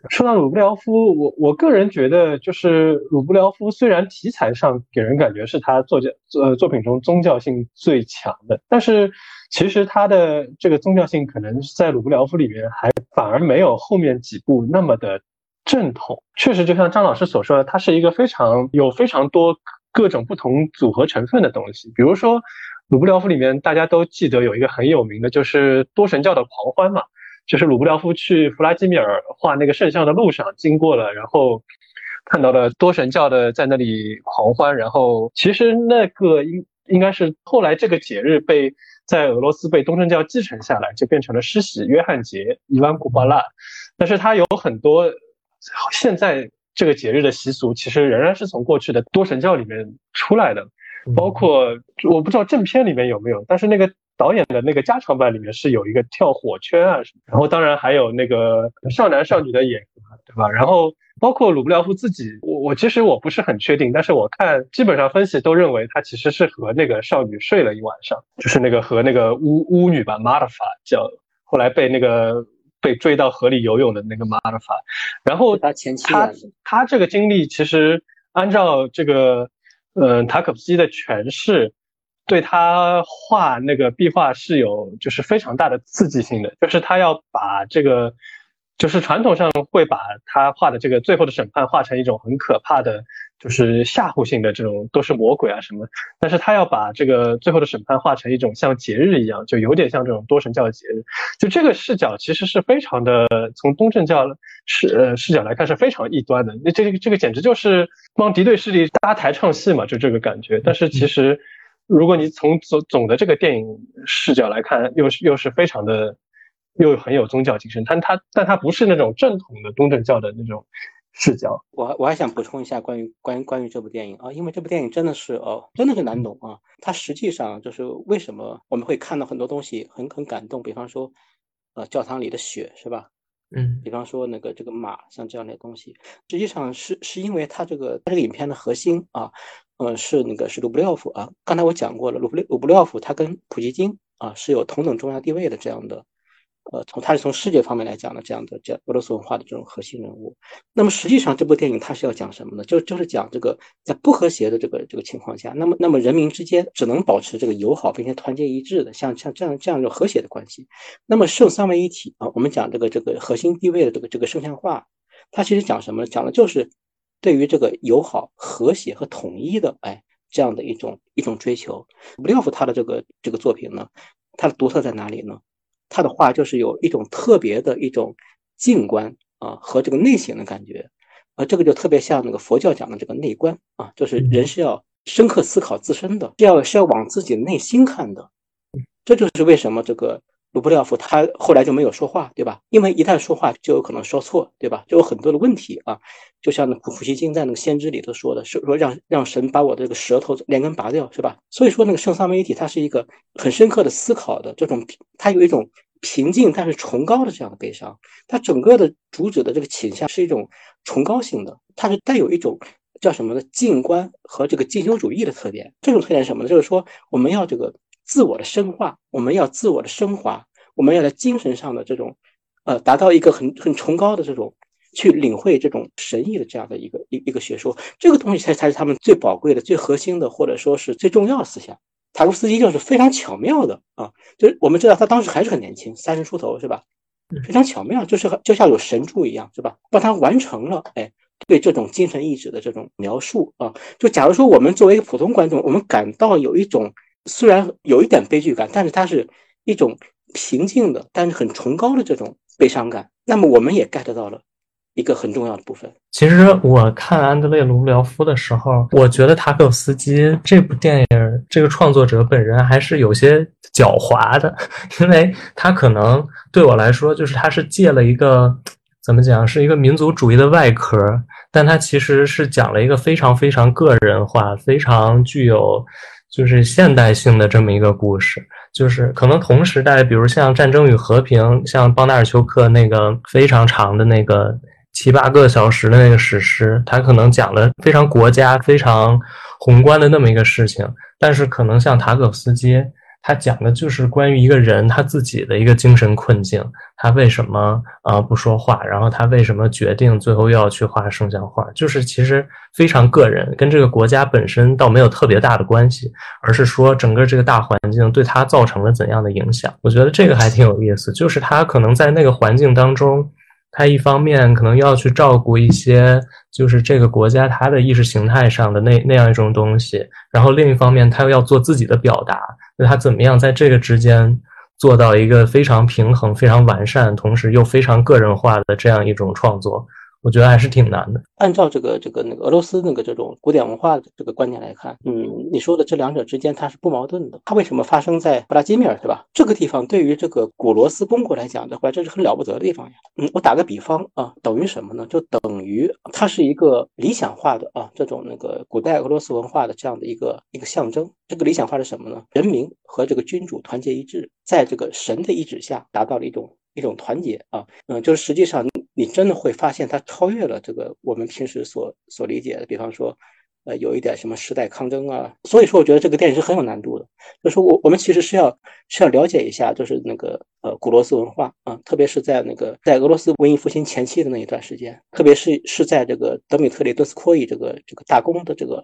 C: 说到鲁布廖夫，我我个人觉得，就是鲁布廖夫虽然题材上给人感觉是他作家呃作品中宗教性最强的，但是。其实他的这个宗教性可能在鲁布廖夫里面还反而没有后面几部那么的正统。确实，就像张老师所说的，它是一个非常有非常多各种不同组合成分的东西。比如说，鲁布廖夫里面大家都记得有一个很有名的，就是多神教的狂欢嘛，就是鲁布廖夫去弗拉基米尔画那个圣像的路上经过了，然后看到了多神教的在那里狂欢。然后其实那个应应该是后来这个节日被。在俄罗斯被东正教继承下来，就变成了施洗约翰节伊万古巴拉。但是它有很多现在这个节日的习俗，其实仍然是从过去的多神教里面出来的。包括我不知道正片里面有没有，但是那个导演的那个加长版里面是有一个跳火圈啊什么，然后当然还有那个少男少女的演，对吧？然后包括鲁布廖夫自己，我我其实我不是很确定，但是我看基本上分析都认为他其实是和那个少女睡了一晚上，就是那个和那个巫巫女吧，玛德法叫，后来被那个被追到河里游泳的那个玛德法，然后
B: 他前妻
C: 他他这个经历其实按照这个。嗯，塔可夫斯基的诠释对他画那个壁画是有就是非常大的刺激性的，就是他要把这个，就是传统上会把他画的这个最后的审判画成一种很可怕的，就是吓唬性的这种都是魔鬼啊什么，但是他要把这个最后的审判画成一种像节日一样，就有点像这种多神教的节日，就这个视角其实是非常的，从东正教视呃视角来看是非常异端的，那这个这个简直就是。帮敌对势力搭台唱戏嘛，就这个感觉。但是其实，如果你从总总的这个电影视角来看，又是又是非常的，又很有宗教精神。但它但它不是那种正统的东正教的那种视角。
B: 我我还想补充一下关于关于关于这部电影啊，因为这部电影真的是哦，真的是难懂啊。它实际上就是为什么我们会看到很多东西很很感动，比方说，呃，教堂里的雪是吧？
A: 嗯，
B: 比方说那个这个马，像这样的东西，实际上是是因为它这个它这个影片的核心啊，呃，是那个是卢布廖夫啊。刚才我讲过了，卢布卢布廖夫他跟普希金啊是有同等重要地位的这样的。呃，从他是从世界方面来讲的，这样的这俄罗斯文化的这种核心人物。那么实际上这部电影它是要讲什么呢？就就是讲这个在不和谐的这个这个情况下，那么那么人民之间只能保持这个友好并且团结一致的，像像这样这样一种和谐的关系。那么圣三位一体啊，我们讲这个这个核心地位的这个这个圣像化，它其实讲什么？讲的就是对于这个友好、和谐和统一的哎这样的一种一种追求。布廖夫他的这个这个作品呢，它的独特在哪里呢？他的话就是有一种特别的一种静观啊和这个内省的感觉，啊，这个就特别像那个佛教讲的这个内观啊，就是人是要深刻思考自身的，是要是要往自己内心看的，这就是为什么这个。卢布廖夫他后来就没有说话，对吧？因为一旦说话就有可能说错，对吧？就有很多的问题啊。就像那普普希金在那个先知里头说的，是说让让神把我的这个舌头连根拔掉，是吧？所以说那个圣萨梅体，它是一个很深刻的思考的这种，它有一种平静但是崇高的这样的悲伤。它整个的主旨的这个倾向是一种崇高性的，它是带有一种叫什么呢？静观和这个进修主义的特点。这种特点什么呢？就是说我们要这个。自我的深化，我们要自我的升华，我们要在精神上的这种，呃，达到一个很很崇高的这种，去领会这种神意的这样的一个一一个学说，这个东西才才是他们最宝贵的、最核心的，或者说是最重要的思想。塔夫斯基就是非常巧妙的啊，就是我们知道他当时还是很年轻，三十出头是吧？非常巧妙，就是就像有神助一样，是吧？帮他完成了，哎，对这种精神意志的这种描述啊。就假如说我们作为一个普通观众，我们感到有一种。虽然有一点悲剧感，但是它是一种平静的，但是很崇高的这种悲伤感。那么我们也 get 到了一个很重要的部分。
A: 其实我看安德烈·卢布廖夫的时候，我觉得塔可夫斯基这部电影这个创作者本人还是有些狡猾的，因为他可能对我来说，就是他是借了一个怎么讲，是一个民族主义的外壳，但他其实是讲了一个非常非常个人化、非常具有。就是现代性的这么一个故事，就是可能同时代，比如像《战争与和平》，像邦达尔丘克那个非常长的那个七八个小时的那个史诗，它可能讲了非常国家、非常宏观的那么一个事情，但是可能像塔可夫斯基。他讲的就是关于一个人他自己的一个精神困境，他为什么啊不说话，然后他为什么决定最后又要去画圣像画，就是其实非常个人，跟这个国家本身倒没有特别大的关系，而是说整个这个大环境对他造成了怎样的影响。我觉得这个还挺有意思，就是他可能在那个环境当中。他一方面可能要去照顾一些，就是这个国家他的意识形态上的那那样一种东西，然后另一方面他又要做自己的表达，那他怎么样在这个之间做到一个非常平衡、非常完善，同时又非常个人化的这样一种创作？我觉得还是挺难的。
B: 按照这个这个那个俄罗斯那个这种古典文化的这个观念来看，嗯，你说的这两者之间它是不矛盾的。它为什么发生在布拉基米尔，对吧？这个地方对于这个古罗斯公国来讲的话，这是很了不得的地方呀。嗯，我打个比方啊，等于什么呢？就等于它是一个理想化的啊这种那个古代俄罗斯文化的这样的一个一个象征。这个理想化是什么呢？人民和这个君主团结一致，在这个神的意志下达到了一种。一种团结啊，嗯，就是实际上你真的会发现它超越了这个我们平时所所理解的，比方说，呃，有一点什么时代抗争啊。所以说，我觉得这个电影是很有难度的。就是我我们其实是要是要了解一下，就是那个呃古罗斯文化啊，特别是在那个在俄罗斯文艺复兴前期的那一段时间，特别是是在这个德米特里顿斯科伊这个这个大公的这个。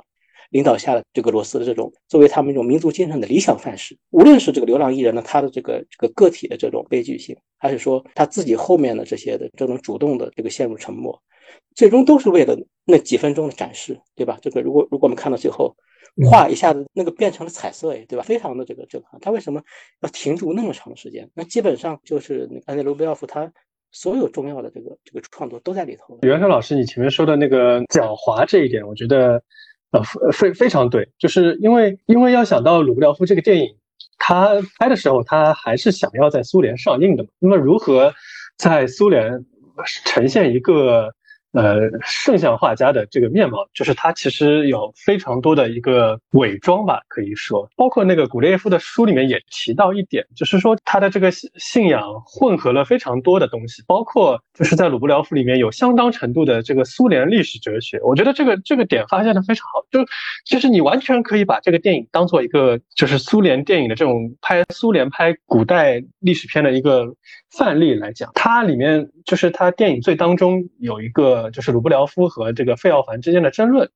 B: 领导下的这个罗斯的这种作为他们一种民族精神的理想范式，无论是这个流浪艺人呢，他的这个这个个体的这种悲剧性，还是说他自己后面的这些的这种主动的这个陷入沉默，最终都是为了那几分钟的展示，对吧？这个如果如果我们看到最后，画一下子那个变成了彩色，哎，对吧？非常的这个震撼。他为什么要停住那么长时间？那基本上就是安德鲁贝奥夫他所有重要的这个这个创作都在里头。
C: 袁生老师，你前面说的那个狡猾这一点，我觉得。呃，非非常对，就是因为因为要想到鲁布廖夫这个电影，他拍的时候他还是想要在苏联上映的嘛，那么如何在苏联呈现一个？呃，圣像画家的这个面貌，就是他其实有非常多的一个伪装吧，可以说，包括那个古列耶夫的书里面也提到一点，就是说他的这个信仰混合了非常多的东西，包括就是在鲁布廖夫里面有相当程度的这个苏联历史哲学。我觉得这个这个点发现的非常好，就就是你完全可以把这个电影当做一个就是苏联电影的这种拍苏联拍古代历史片的一个范例来讲，它里面就是它电影最当中有一个。就是鲁布廖夫和这个费奥凡之间的争论，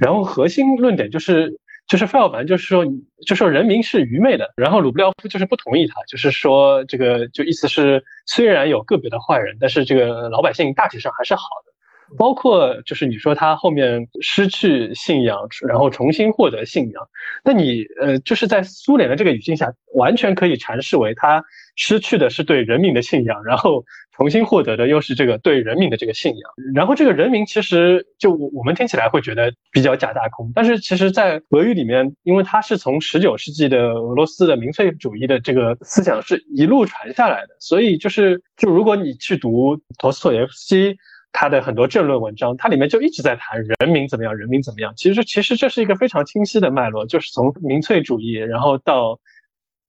C: 然后核心论点就是，就是费奥凡就是说，就说人民是愚昧的，然后鲁布廖夫就是不同意他，就是说这个就意思是，虽然有个别的坏人，但是这个老百姓大体上还是好的。包括就是你说他后面失去信仰，然后重新获得信仰，那你呃就是在苏联的这个语境下，完全可以阐释为他失去的是对人民的信仰，然后重新获得的又是这个对人民的这个信仰。然后这个人民其实就我我们听起来会觉得比较假大空，但是其实在俄语里面，因为它是从十九世纪的俄罗斯的民粹主义的这个思想是一路传下来的，所以就是就如果你去读陀思妥耶夫斯基。他的很多政论文章，它里面就一直在谈人民怎么样，人民怎么样。其实，其实这是一个非常清晰的脉络，就是从民粹主义，然后到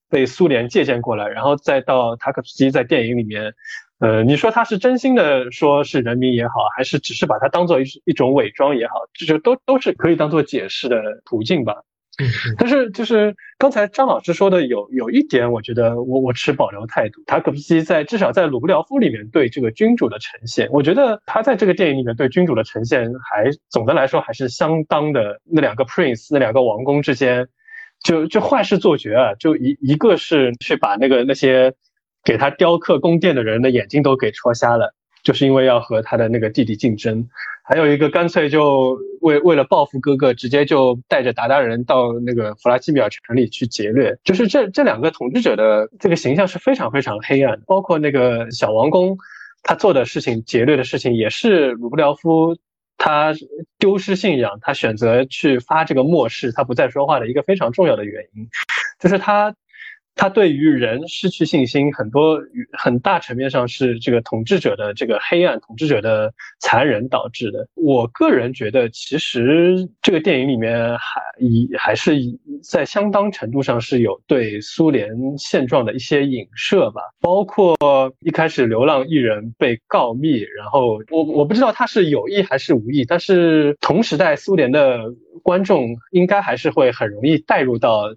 C: 被苏联借鉴过来，然后再到塔可夫斯基在电影里面，呃，你说他是真心的说是人民也好，还是只是把它当做一一种伪装也好，这就都都是可以当做解释的途径吧。但是就是刚才张老师说的有有一点，我觉得我我持保留态度。塔可夫斯基在至少在鲁布廖夫里面对这个君主的呈现，我觉得他在这个电影里面对君主的呈现，还总的来说还是相当的。那两个 prince，那两个王公之间，就就坏事做绝啊！就一一个是去把那个那些给他雕刻宫殿的人的眼睛都给戳瞎了，就是因为要和他的那个弟弟竞争。还有一个干脆就为为了报复哥哥，直接就带着鞑靼人到那个弗拉基米尔城里去劫掠。就是这这两个统治者的这个形象是非常非常黑暗。包括那个小王公，他做的事情劫掠的事情，也是鲁布廖夫他丢失信仰，他选择去发这个末世，他不再说话的一个非常重要的原因，就是他。他对于人失去信心，很多很大层面上是这个统治者的这个黑暗、统治者的残忍导致的。我个人觉得，其实这个电影里面还以还是在相当程度上是有对苏联现状的一些影射吧。包括一开始流浪艺人被告密，然后我我不知道他是有意还是无意，但是同时代苏联的观众应该还是会很容易带入到。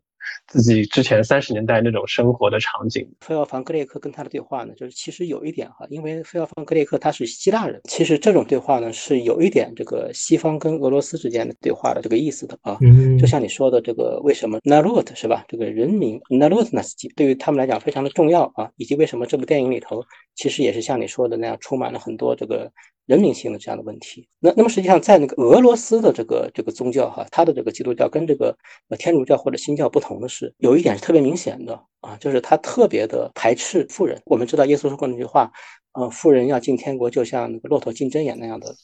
C: 自己之前三十年代那种生活的场景。
B: 费奥凡格列克跟他的对话呢，就是其实有一点哈，因为费奥凡格列克他是希腊人，其实这种对话呢是有一点这个西方跟俄罗斯之间的对话的这个意思的啊。嗯，就像你说的这个为什么 narod 是吧？这个人民 narodnasti 对于他们来讲非常的重要啊，以及为什么这部电影里头其实也是像你说的那样充满了很多这个人民性的这样的问题。那那么实际上在那个俄罗斯的这个这个宗教哈，它的这个基督教跟这个呃天主教或者新教不同的是，有一点是特别明显的啊，就是他特别的排斥富人。我们知道耶稣说过那句话，呃，富人要进天国就像那个骆驼进针眼那样的。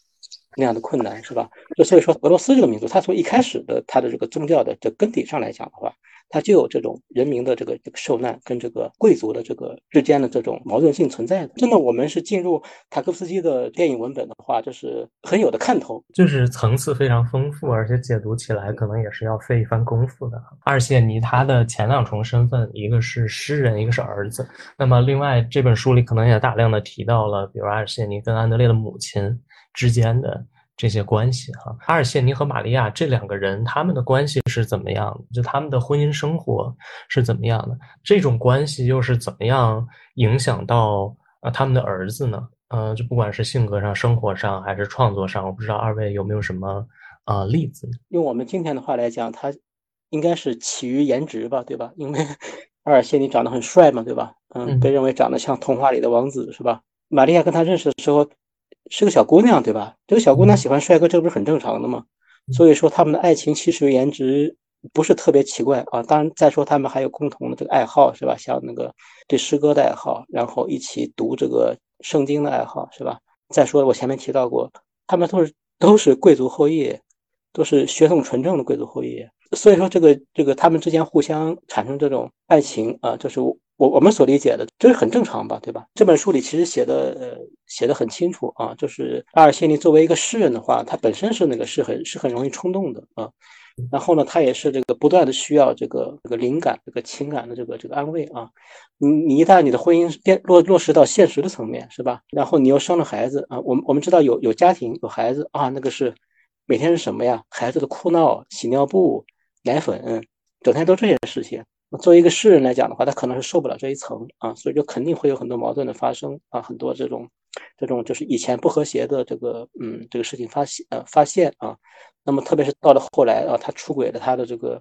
B: 那样的困难是吧？就所以说，俄罗斯这个民族，它从一开始的它的这个宗教的这根底上来讲的话，它就有这种人民的这个这个受难跟这个贵族的这个之间的这种矛盾性存在的。真的，我们是进入塔科夫斯基的电影文本的话，就是很有的看头，
A: 就是层次非常丰富，而且解读起来可能也是要费一番功夫的。二谢尼他的前两重身份，一个是诗人，一个是儿子。那么另外这本书里可能也大量的提到了，比如二谢尼跟安德烈的母亲。之间的这些关系哈，阿尔谢尼和玛利亚这两个人他们的关系是怎么样的？就他们的婚姻生活是怎么样的？这种关系又是怎么样影响到啊他们的儿子呢？呃，就不管是性格上、生活上还是创作上，我不知道二位有没有什么啊例子？
B: 用我们今天的话来讲，他应该是起于颜值吧，对吧？因为 阿尔谢尼长得很帅嘛，对吧？嗯，被认为长得像童话里的王子，是吧？玛利亚跟他认识的时候。是个小姑娘，对吧？这个小姑娘喜欢帅哥，这不是很正常的吗？所以说他们的爱情其实颜值不是特别奇怪啊。当然，再说他们还有共同的这个爱好，是吧？像那个对诗歌的爱好，然后一起读这个圣经的爱好，是吧？再说我前面提到过，他们都是都是贵族后裔，都是血统纯正的贵族后裔。所以说这个这个他们之间互相产生这种爱情啊，就是。我我们所理解的，这是很正常吧，对吧？这本书里其实写的呃写的很清楚啊，就是阿尔谢尼作为一个诗人的话，他本身是那个是很是很容易冲动的啊，然后呢，他也是这个不断的需要这个这个灵感、这个情感的这个这个安慰啊。你你一旦你的婚姻变落落实到现实的层面，是吧？然后你又生了孩子啊，我们我们知道有有家庭有孩子啊，那个是每天是什么呀？孩子的哭闹、洗尿布、奶粉，整天都这些事情。作为一个诗人来讲的话，他可能是受不了这一层啊，所以就肯定会有很多矛盾的发生啊，很多这种这种就是以前不和谐的这个嗯这个事情发现呃发现啊，那么特别是到了后来啊，他出轨了他的这个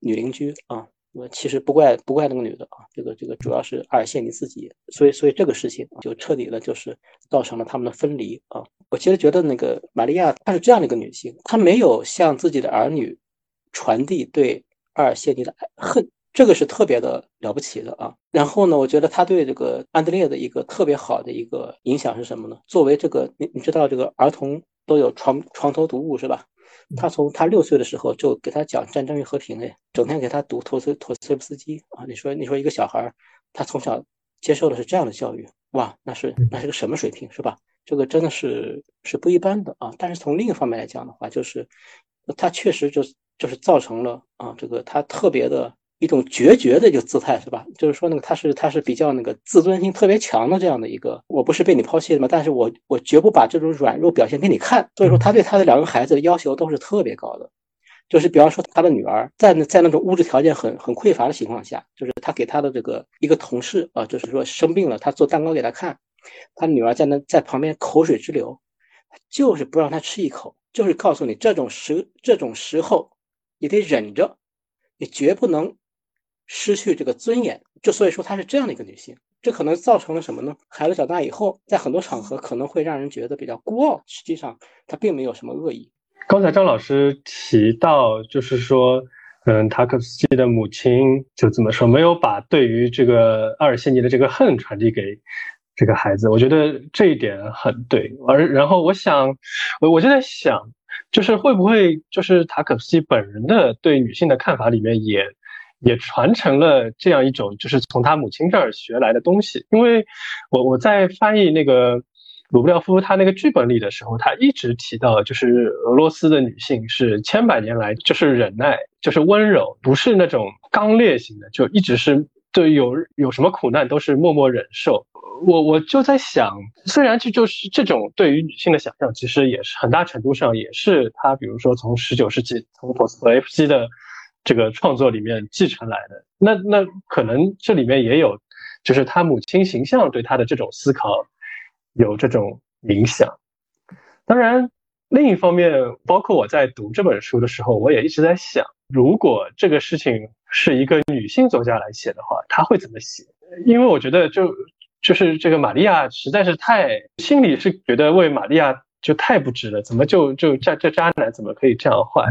B: 女邻居啊，我其实不怪不怪那个女的啊，这个这个主要是阿尔谢尼自己，所以所以这个事情就彻底的就是造成了他们的分离啊。我其实觉得那个玛利亚她是这样的一个女性，她没有向自己的儿女传递对阿尔谢尼的恨。这个是特别的了不起的啊！然后呢，我觉得他对这个安德烈的一个特别好的一个影响是什么呢？作为这个你你知道这个儿童都有床床头读物是吧？他从他六岁的时候就给他讲《战争与和平》哎，整天给他读托斯托斯托夫斯基啊！你说你说一个小孩他从小接受的是这样的教育，哇，那是那是个什么水平是吧？这个真的是是不一般的啊！但是从另一方面来讲的话，就是他确实就就是造成了啊，这个他特别的。一种决绝的一个姿态是吧？就是说那个他是他是比较那个自尊心特别强的这样的一个，我不是被你抛弃的嘛？但是我我绝不把这种软弱表现给你看。所以说他对他的两个孩子的要求都是特别高的，就是比方说他的女儿在那在那种物质条件很很匮乏的情况下，就是他给他的这个一个同事啊，就是说生病了，他做蛋糕给他看，他女儿在那在旁边口水直流，就是不让他吃一口，就是告诉你这种时这种时候你得忍着，你绝不能。失去这个尊严，就所以说她是这样的一个女性，这可能造成了什么呢？孩子长大以后，在很多场合可能会让人觉得比较孤傲，实际上她并没有什么恶意。
C: 刚才张老师提到，就是说，嗯，塔可夫斯基的母亲就怎么说，没有把对于这个阿尔谢尼的这个恨传递给这个孩子，我觉得这一点很对。而然后我想，我我就在想，就是会不会就是塔可夫斯基本人的对女性的看法里面也。也传承了这样一种，就是从他母亲这儿学来的东西。因为我我在翻译那个鲁布廖夫他那个剧本里的时候，他一直提到，就是俄罗斯的女性是千百年来就是忍耐，就是温柔，不是那种刚烈型的，就一直是对有有什么苦难都是默默忍受。我我就在想，虽然这就是这种对于女性的想象，其实也是很大程度上也是他，比如说从十九世纪从托斯托耶夫斯基的。这个创作里面继承来的，那那可能这里面也有，就是他母亲形象对他的这种思考有这种影响。当然，另一方面，包括我在读这本书的时候，我也一直在想，如果这个事情是一个女性作家来写的话，她会怎么写？因为我觉得，就就是这个玛利亚实在是太心里是觉得为玛利亚就太不值了，怎么就就这这渣男怎么可以这样坏？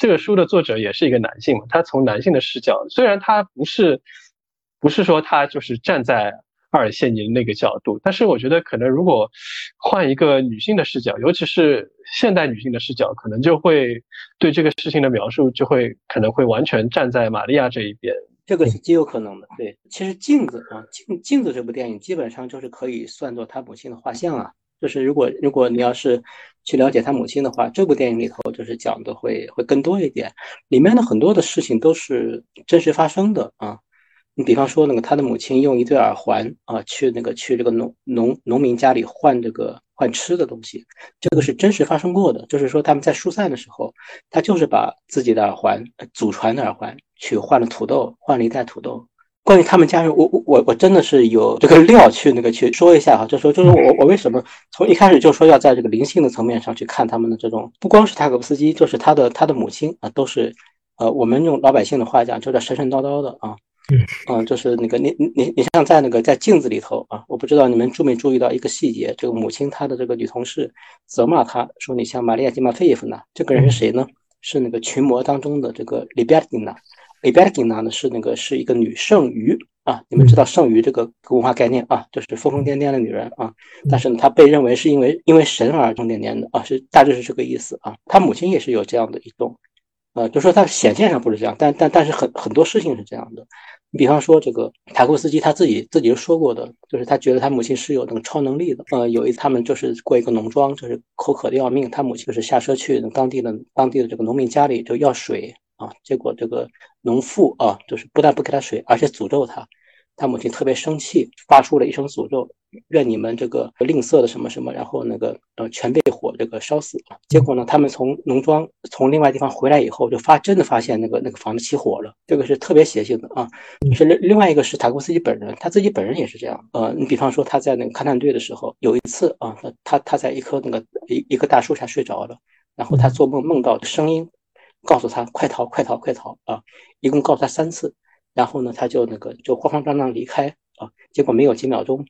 C: 这个书的作者也是一个男性嘛，他从男性的视角，虽然他不是不是说他就是站在。阿尔谢尼那个角度，但是我觉得可能如果换一个女性的视角，尤其是现代女性的视角，可能就会对这个事情的描述就会可能会完全站在玛利亚这一边。
B: 这个是极有可能的。对，其实镜子啊，镜镜子这部电影基本上就是可以算作他母亲的画像啊。就是如果如果你要是去了解他母亲的话，这部电影里头就是讲的会会更多一点，里面的很多的事情都是真实发生的啊。你比方说，那个他的母亲用一对耳环啊，去那个去这个农农农民家里换这个换吃的东西，这个是真实发生过的。就是说他们在疏散的时候，他就是把自己的耳环祖传的耳环去换了土豆，换了一袋土豆。关于他们家人，我我我我真的是有这个料去那个去说一下哈，就说就是我我为什么从一开始就说要在这个灵性的层面上去看他们的这种，不光是塔可夫斯基，就是他的他的母亲啊，都是呃我们用老百姓的话讲，就叫神神叨叨的啊。嗯，就是那个你你你你像在那个在镜子里头啊，我不知道你们注没注意到一个细节，这个母亲她的这个女同事责骂她说你像玛利亚基马菲耶夫娜，这个人是谁呢？是那个群魔当中的这个里贝尔金娜，里贝尔金娜呢是那个是一个女圣鱼啊，你们知道圣鱼这个文化概念啊，就是疯疯癫癫的女人啊，但是呢她被认为是因为因为神而疯癫癫的啊，是大致是这个意思啊，她母亲也是有这样的一种，呃，就说她显现上不是这样，但但但是很很多事情是这样的。你比方说，这个塔库斯基他自己自己说过的，就是他觉得他母亲是有那个超能力的。呃，有一他们就是过一个农庄，就是口渴的要命，他母亲就是下车去当地的当地的这个农民家里就要水啊，结果这个农妇啊，就是不但不给他水，而且诅咒他。他母亲特别生气，发出了一声诅咒：“愿你们这个吝啬的什么什么，然后那个呃全被火这个烧死。”结果呢，他们从农庄从另外地方回来以后，就发真的发现那个那个房子起火了。这个是特别邪性的啊！是另另外一个是塔库斯基本人，他自己本人也是这样。呃，你比方说他在那个勘探队的时候，有一次啊，他他他在一棵那个一一棵大树下睡着了，然后他做梦梦到声音告诉他快逃快逃快逃啊！一共告诉他三次。然后呢，他就那个就慌慌张张离开啊，结果没有几秒钟，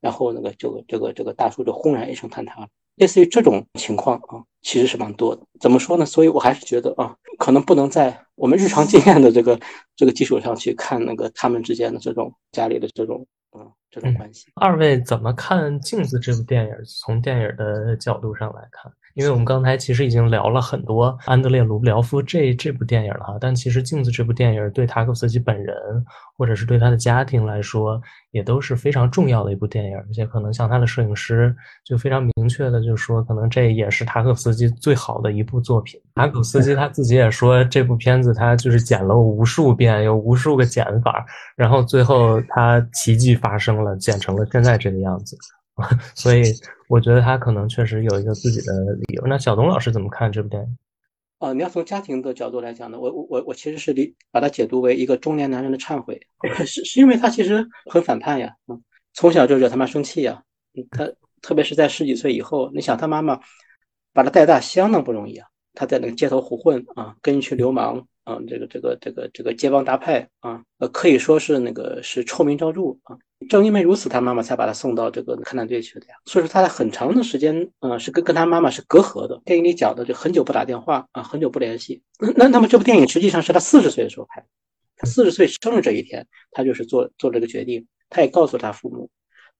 B: 然后那个就这个这个大叔就轰然一声坍塌了。类似于这种情况啊，其实是蛮多的。怎么说呢？所以我还是觉得啊，可能不能在我们日常经验的这个这个基础上去看那个他们之间的这种家里的这种嗯这种关系。
A: 二位怎么看《镜子》这部电影？从电影的角度上来看？因为我们刚才其实已经聊了很多安德烈·卢布廖夫这这部电影了哈，但其实《镜子》这部电影对塔可夫斯基本人，或者是对他的家庭来说，也都是非常重要的一部电影。而且可能像他的摄影师就非常明确的就说，可能这也是塔可夫斯基最好的一部作品。塔可夫斯基他自己也说，这部片子他就是剪了无数遍，有无数个剪法，然后最后他奇迹发生了，剪成了现在这个样子。所以我觉得他可能确实有一个自己的理由。那小东老师怎么看这部电影？
B: 啊，你要从家庭的角度来讲呢，我我我我其实是理把它解读为一个中年男人的忏悔，是是因为他其实很反叛呀，嗯，从小就惹他妈生气呀，他特别是在十几岁以后，你想他妈妈把他带大相当不容易啊，他在那个街头胡混啊，跟一群流氓。啊，这个这个这个这个街帮搭派啊，呃，可以说是那个是臭名昭著啊。正因为如此，他妈妈才把他送到这个勘探队去的呀。所以说他在很长的时间，嗯，是跟跟他妈妈是隔阂的。电影里讲的就很久不打电话啊，很久不联系。那那么这部电影实际上是他四十岁的时候拍，他四十岁生日这一天，他就是做做这个决定。他也告诉他父母，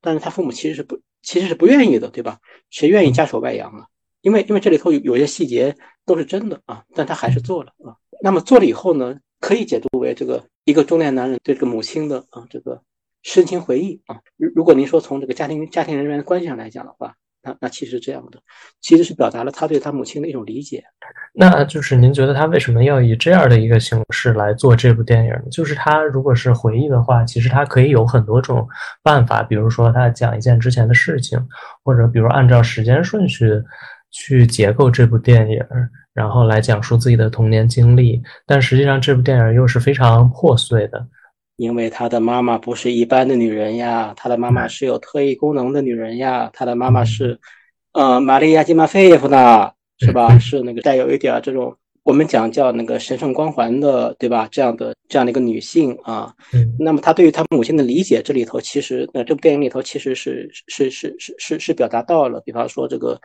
B: 但是他父母其实是不其实是不愿意的，对吧？谁愿意家丑外扬啊？因为因为这里头有有些细节都是真的啊，但他还是做了啊。那么做了以后呢，可以解读为这个一个中年男人对这个母亲的啊这个深情回忆啊。如如果您说从这个家庭家庭人员的关系上来讲的话，那那其实是这样的，其实是表达了他对他母亲的一种理解。
A: 那就是您觉得他为什么要以这样的一个形式来做这部电影？就是他如果是回忆的话，其实他可以有很多种办法，比如说他讲一件之前的事情，或者比如按照时间顺序去结构这部电影。然后来讲述自己的童年经历，但实际上这部电影又是非常破碎的，
B: 因为他的妈妈不是一般的女人呀，他的妈妈是有特异功能的女人呀，他的妈妈是，呃，玛利亚·基马菲耶夫娜，是吧？是那个带有一点这种我们讲叫那个神圣光环的，对吧？这样的这样的一个女性啊，嗯，那么她对于她母亲的理解，这里头其实，呃，这部电影里头其实是是是是是是表达到了，比方说这个，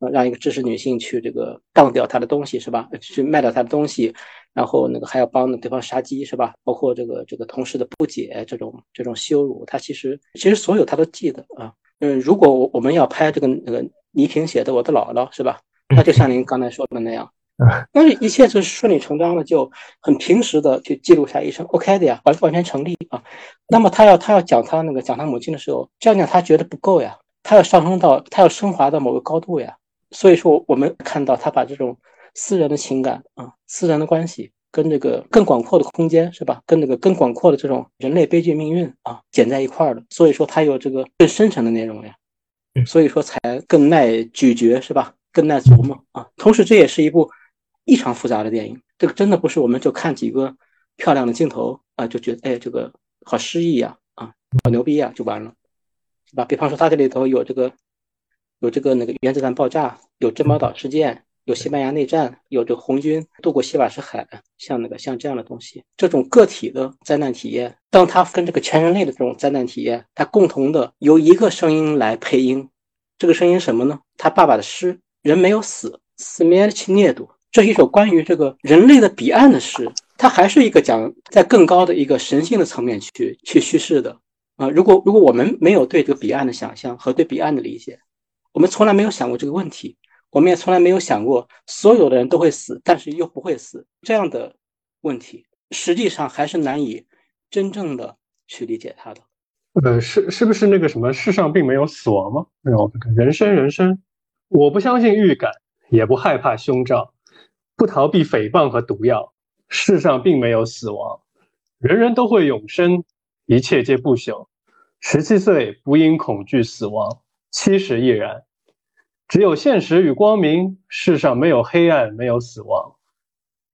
B: 呃，让一个知识女性去这个当掉她的东西是吧？去卖掉她的东西，然后那个还要帮对方杀鸡是吧？包括这个这个同事的不解，这种这种羞辱，他其实其实所有他都记得啊。嗯，如果我我们要拍这个那个倪萍写的《我的姥姥》是吧？那就像您刚才说的那样。那一切就是顺理成章的，就很平时的去记录下一生，OK 的呀，完完全成立啊。那么他要他要讲他那个讲他母亲的时候，这样讲他觉得不够呀，他要上升到他要升华到某个高度呀。所以说，我们看到他把这种私人的情感啊，私人的关系跟这个更广阔的空间是吧，跟这个更广阔的这种人类悲剧命运啊剪在一块儿了。所以说，它有这个更深层的内容呀。所以说才更耐咀嚼是吧？更耐琢磨啊。同时，这也是一部。异常复杂的电影，这个真的不是我们就看几个漂亮的镜头啊，就觉得哎，这个好诗意呀，啊，好牛逼呀，就完了，是吧？比方说，它这里头有这个，有这个那个原子弹爆炸，有珍宝岛事件，有西班牙内战，有这个红军渡过西瓦什海，像那个像这样的东西，这种个体的灾难体验，当它跟这个全人类的这种灾难体验，它共同的由一个声音来配音，这个声音什么呢？他爸爸的诗，人没有死，死灭其灭度。这是一首关于这个人类的彼岸的诗，它还是一个讲在更高的一个神性的层面去去叙事的啊。如果如果我们没有对这个彼岸的想象和对彼岸的理解，我们从来没有想过这个问题，我们也从来没有想过所有的人都会死，但是又不会死这样的问题，实际上还是难以真正的去理解它的。
C: 呃，是是不是那个什么世上并没有死亡吗？没有，人生人生，我不相信预感，也不害怕凶兆。不逃避诽谤和毒药，世上并没有死亡，人人都会永生，一切皆不朽。十七岁不因恐惧死亡，七十亦然。只有现实与光明，世上没有黑暗，没有死亡。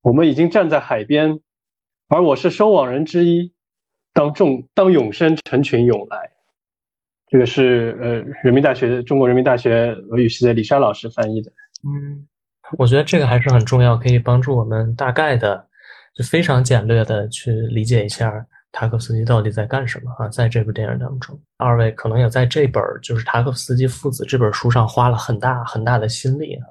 C: 我们已经站在海边，而我是收网人之一。当众当永生成群涌来，这个是呃，人民大学中国人民大学俄语系的李莎老师翻译的。
A: 嗯。我觉得这个还是很重要，可以帮助我们大概的，就非常简略的去理解一下塔可夫斯基到底在干什么啊。在这部电影当中，二位可能也在这本就是塔可夫斯基父子这本书上花了很大很大的心力啊，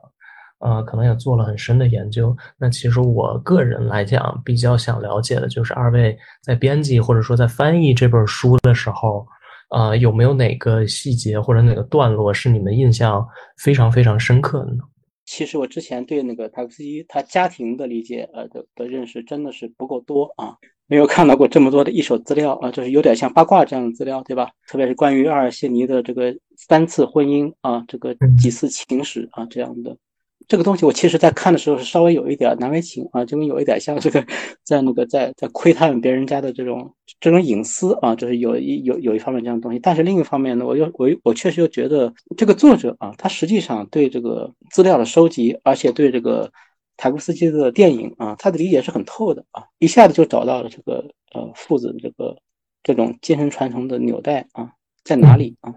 A: 呃，可能也做了很深的研究。那其实我个人来讲，比较想了解的就是二位在编辑或者说在翻译这本书的时候，呃，有没有哪个细节或者哪个段落是你们印象非常非常深刻的呢？
B: 其实我之前对那个塔克斯基他家庭的理解，呃的的认识真的是不够多啊，没有看到过这么多的一手资料啊，就是有点像八卦这样的资料，对吧？特别是关于阿尔谢尼的这个三次婚姻啊，这个几次情史啊这样的。这个东西我其实在看的时候是稍微有一点难为情啊，就有一点像这个在那个在在窥探别人家的这种这种隐私啊，就是有一有有一方面这样的东西。但是另一方面呢，我又我我确实又觉得这个作者啊，他实际上对这个资料的收集，而且对这个塔夫斯基的电影啊，他的理解是很透的啊，一下子就找到了这个呃父子这个这种精神传承的纽带啊在哪里啊？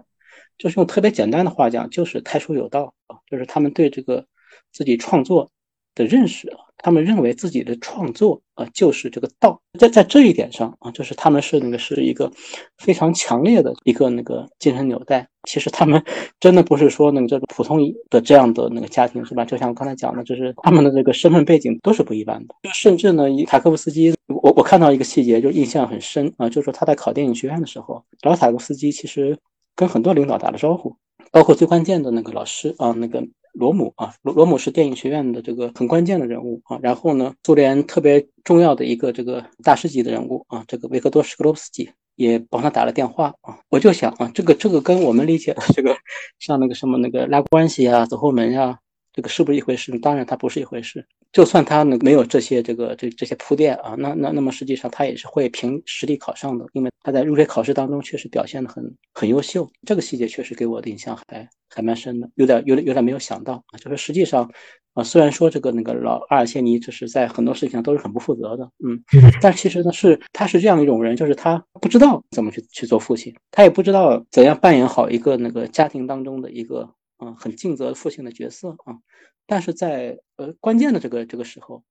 B: 就是用特别简单的话讲，就是太书有道啊，就是他们对这个。自己创作的认识啊，他们认为自己的创作啊就是这个道，在在这一点上啊，就是他们是那个是一个非常强烈的一个那个精神纽带。其实他们 真的不是说那个这个普通的这样的那个家庭是吧？就像我刚才讲的，就是他们的这个身份背景都是不一般的。甚至呢，塔科夫斯基，我我看到一个细节就印象很深啊，就是说他在考电影学院的时候，老塔科夫斯基其实跟很多领导打了招呼，包括最关键的那个老师啊，那个。罗姆啊，罗罗姆是电影学院的这个很关键的人物啊。然后呢，苏联特别重要的一个这个大师级的人物啊，这个维克多·什克洛夫斯基也帮他打了电话啊。我就想啊，这个这个跟我们理解的这个像那个什么那个拉关系啊、走后门呀，这个是不是一回事？当然，它不是一回事。就算他能没有这些这个这这些铺垫啊，那那那么实际上他也是会凭实力考上的，因为他在入学考试当中确实表现的很很优秀。这个细节确实给我的印象还还蛮深的，有点有点有点没有想到啊，就是实际上啊，虽然说这个那个老阿尔谢尼就是在很多事情上都是很不负责的，嗯，但其实呢是他是这样一种人，就是他不知道怎么去去做父亲，他也不知道怎样扮演好一个那个家庭当中的一个嗯很尽责父亲的角色啊。但是在呃关键的这个这个时候，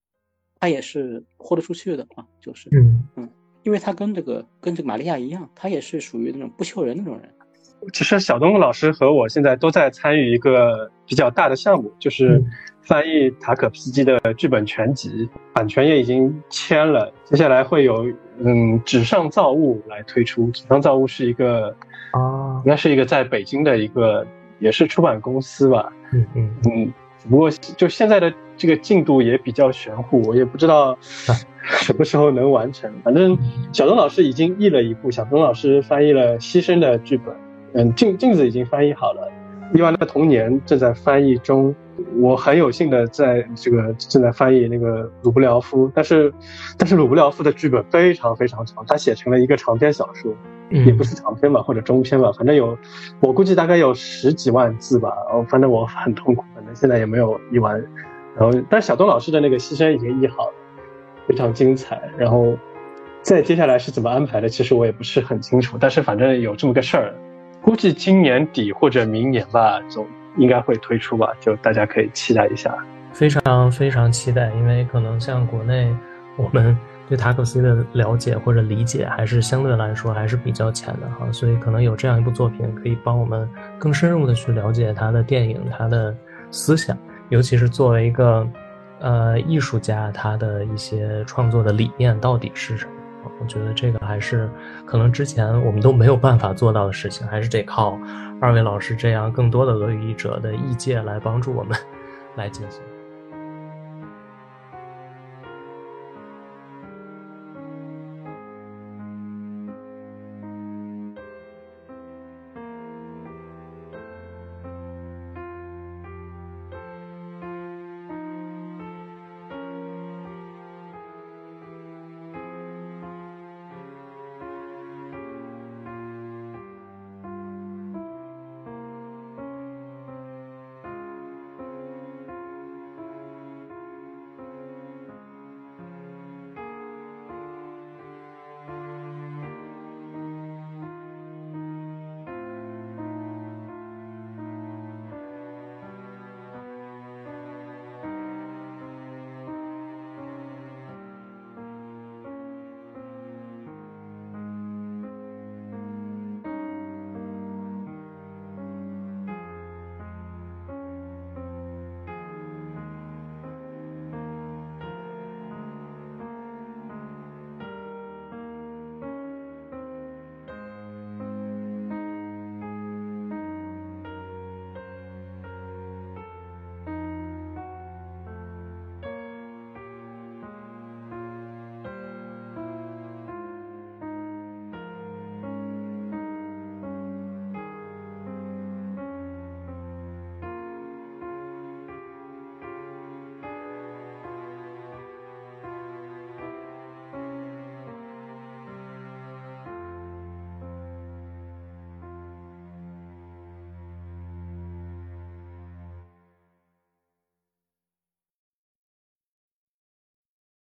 B: 他也是豁得出去的啊，就是
A: 嗯
B: 嗯，因为他跟这个跟这个玛利亚一样，他也是属于那种不求人那种人。
C: 其实小东老师和我现在都在参与一个比较大的项目，就是翻译塔可夫斯基的剧本全集，版权也已经签了，接下来会有嗯纸上造物来推出。纸上造物是一个
A: 啊，
C: 应该是一个在北京的一个也是出版公司吧，
A: 嗯嗯
C: 嗯，只不过就现在的这个进度也比较玄乎，我也不知道 什么时候能完成。反正小东老师已经译了一部，小东老师翻译了《牺牲》的剧本。嗯，镜镜子已经翻译好了，伊万的童年正在翻译中。我很有幸的在这个正在翻译那个鲁布廖夫，但是，但是鲁布廖夫的剧本非常非常长，他写成了一个长篇小说，也不是长篇吧，或者中篇吧，反正有，我估计大概有十几万字吧。哦，反正我很痛苦，反正现在也没有译完。然后，但是小东老师的那个牺牲已经译好了，非常精彩。然后，再接下来是怎么安排的，其实我也不是很清楚。但是反正有这么个事儿。估计今年底或者明年吧，就应该会推出吧，就大家可以期待一下。
A: 非常非常期待，因为可能像国内，我们对塔可夫斯的了解或者理解还是相对来说还是比较浅的哈，所以可能有这样一部作品可以帮我们更深入的去了解他的电影、他的思想，尤其是作为一个呃艺术家，他的一些创作的理念到底是什么。我觉得这个还是可能之前我们都没有办法做到的事情，还是得靠二位老师这样更多的俄语译者的译介来帮助我们 来进行。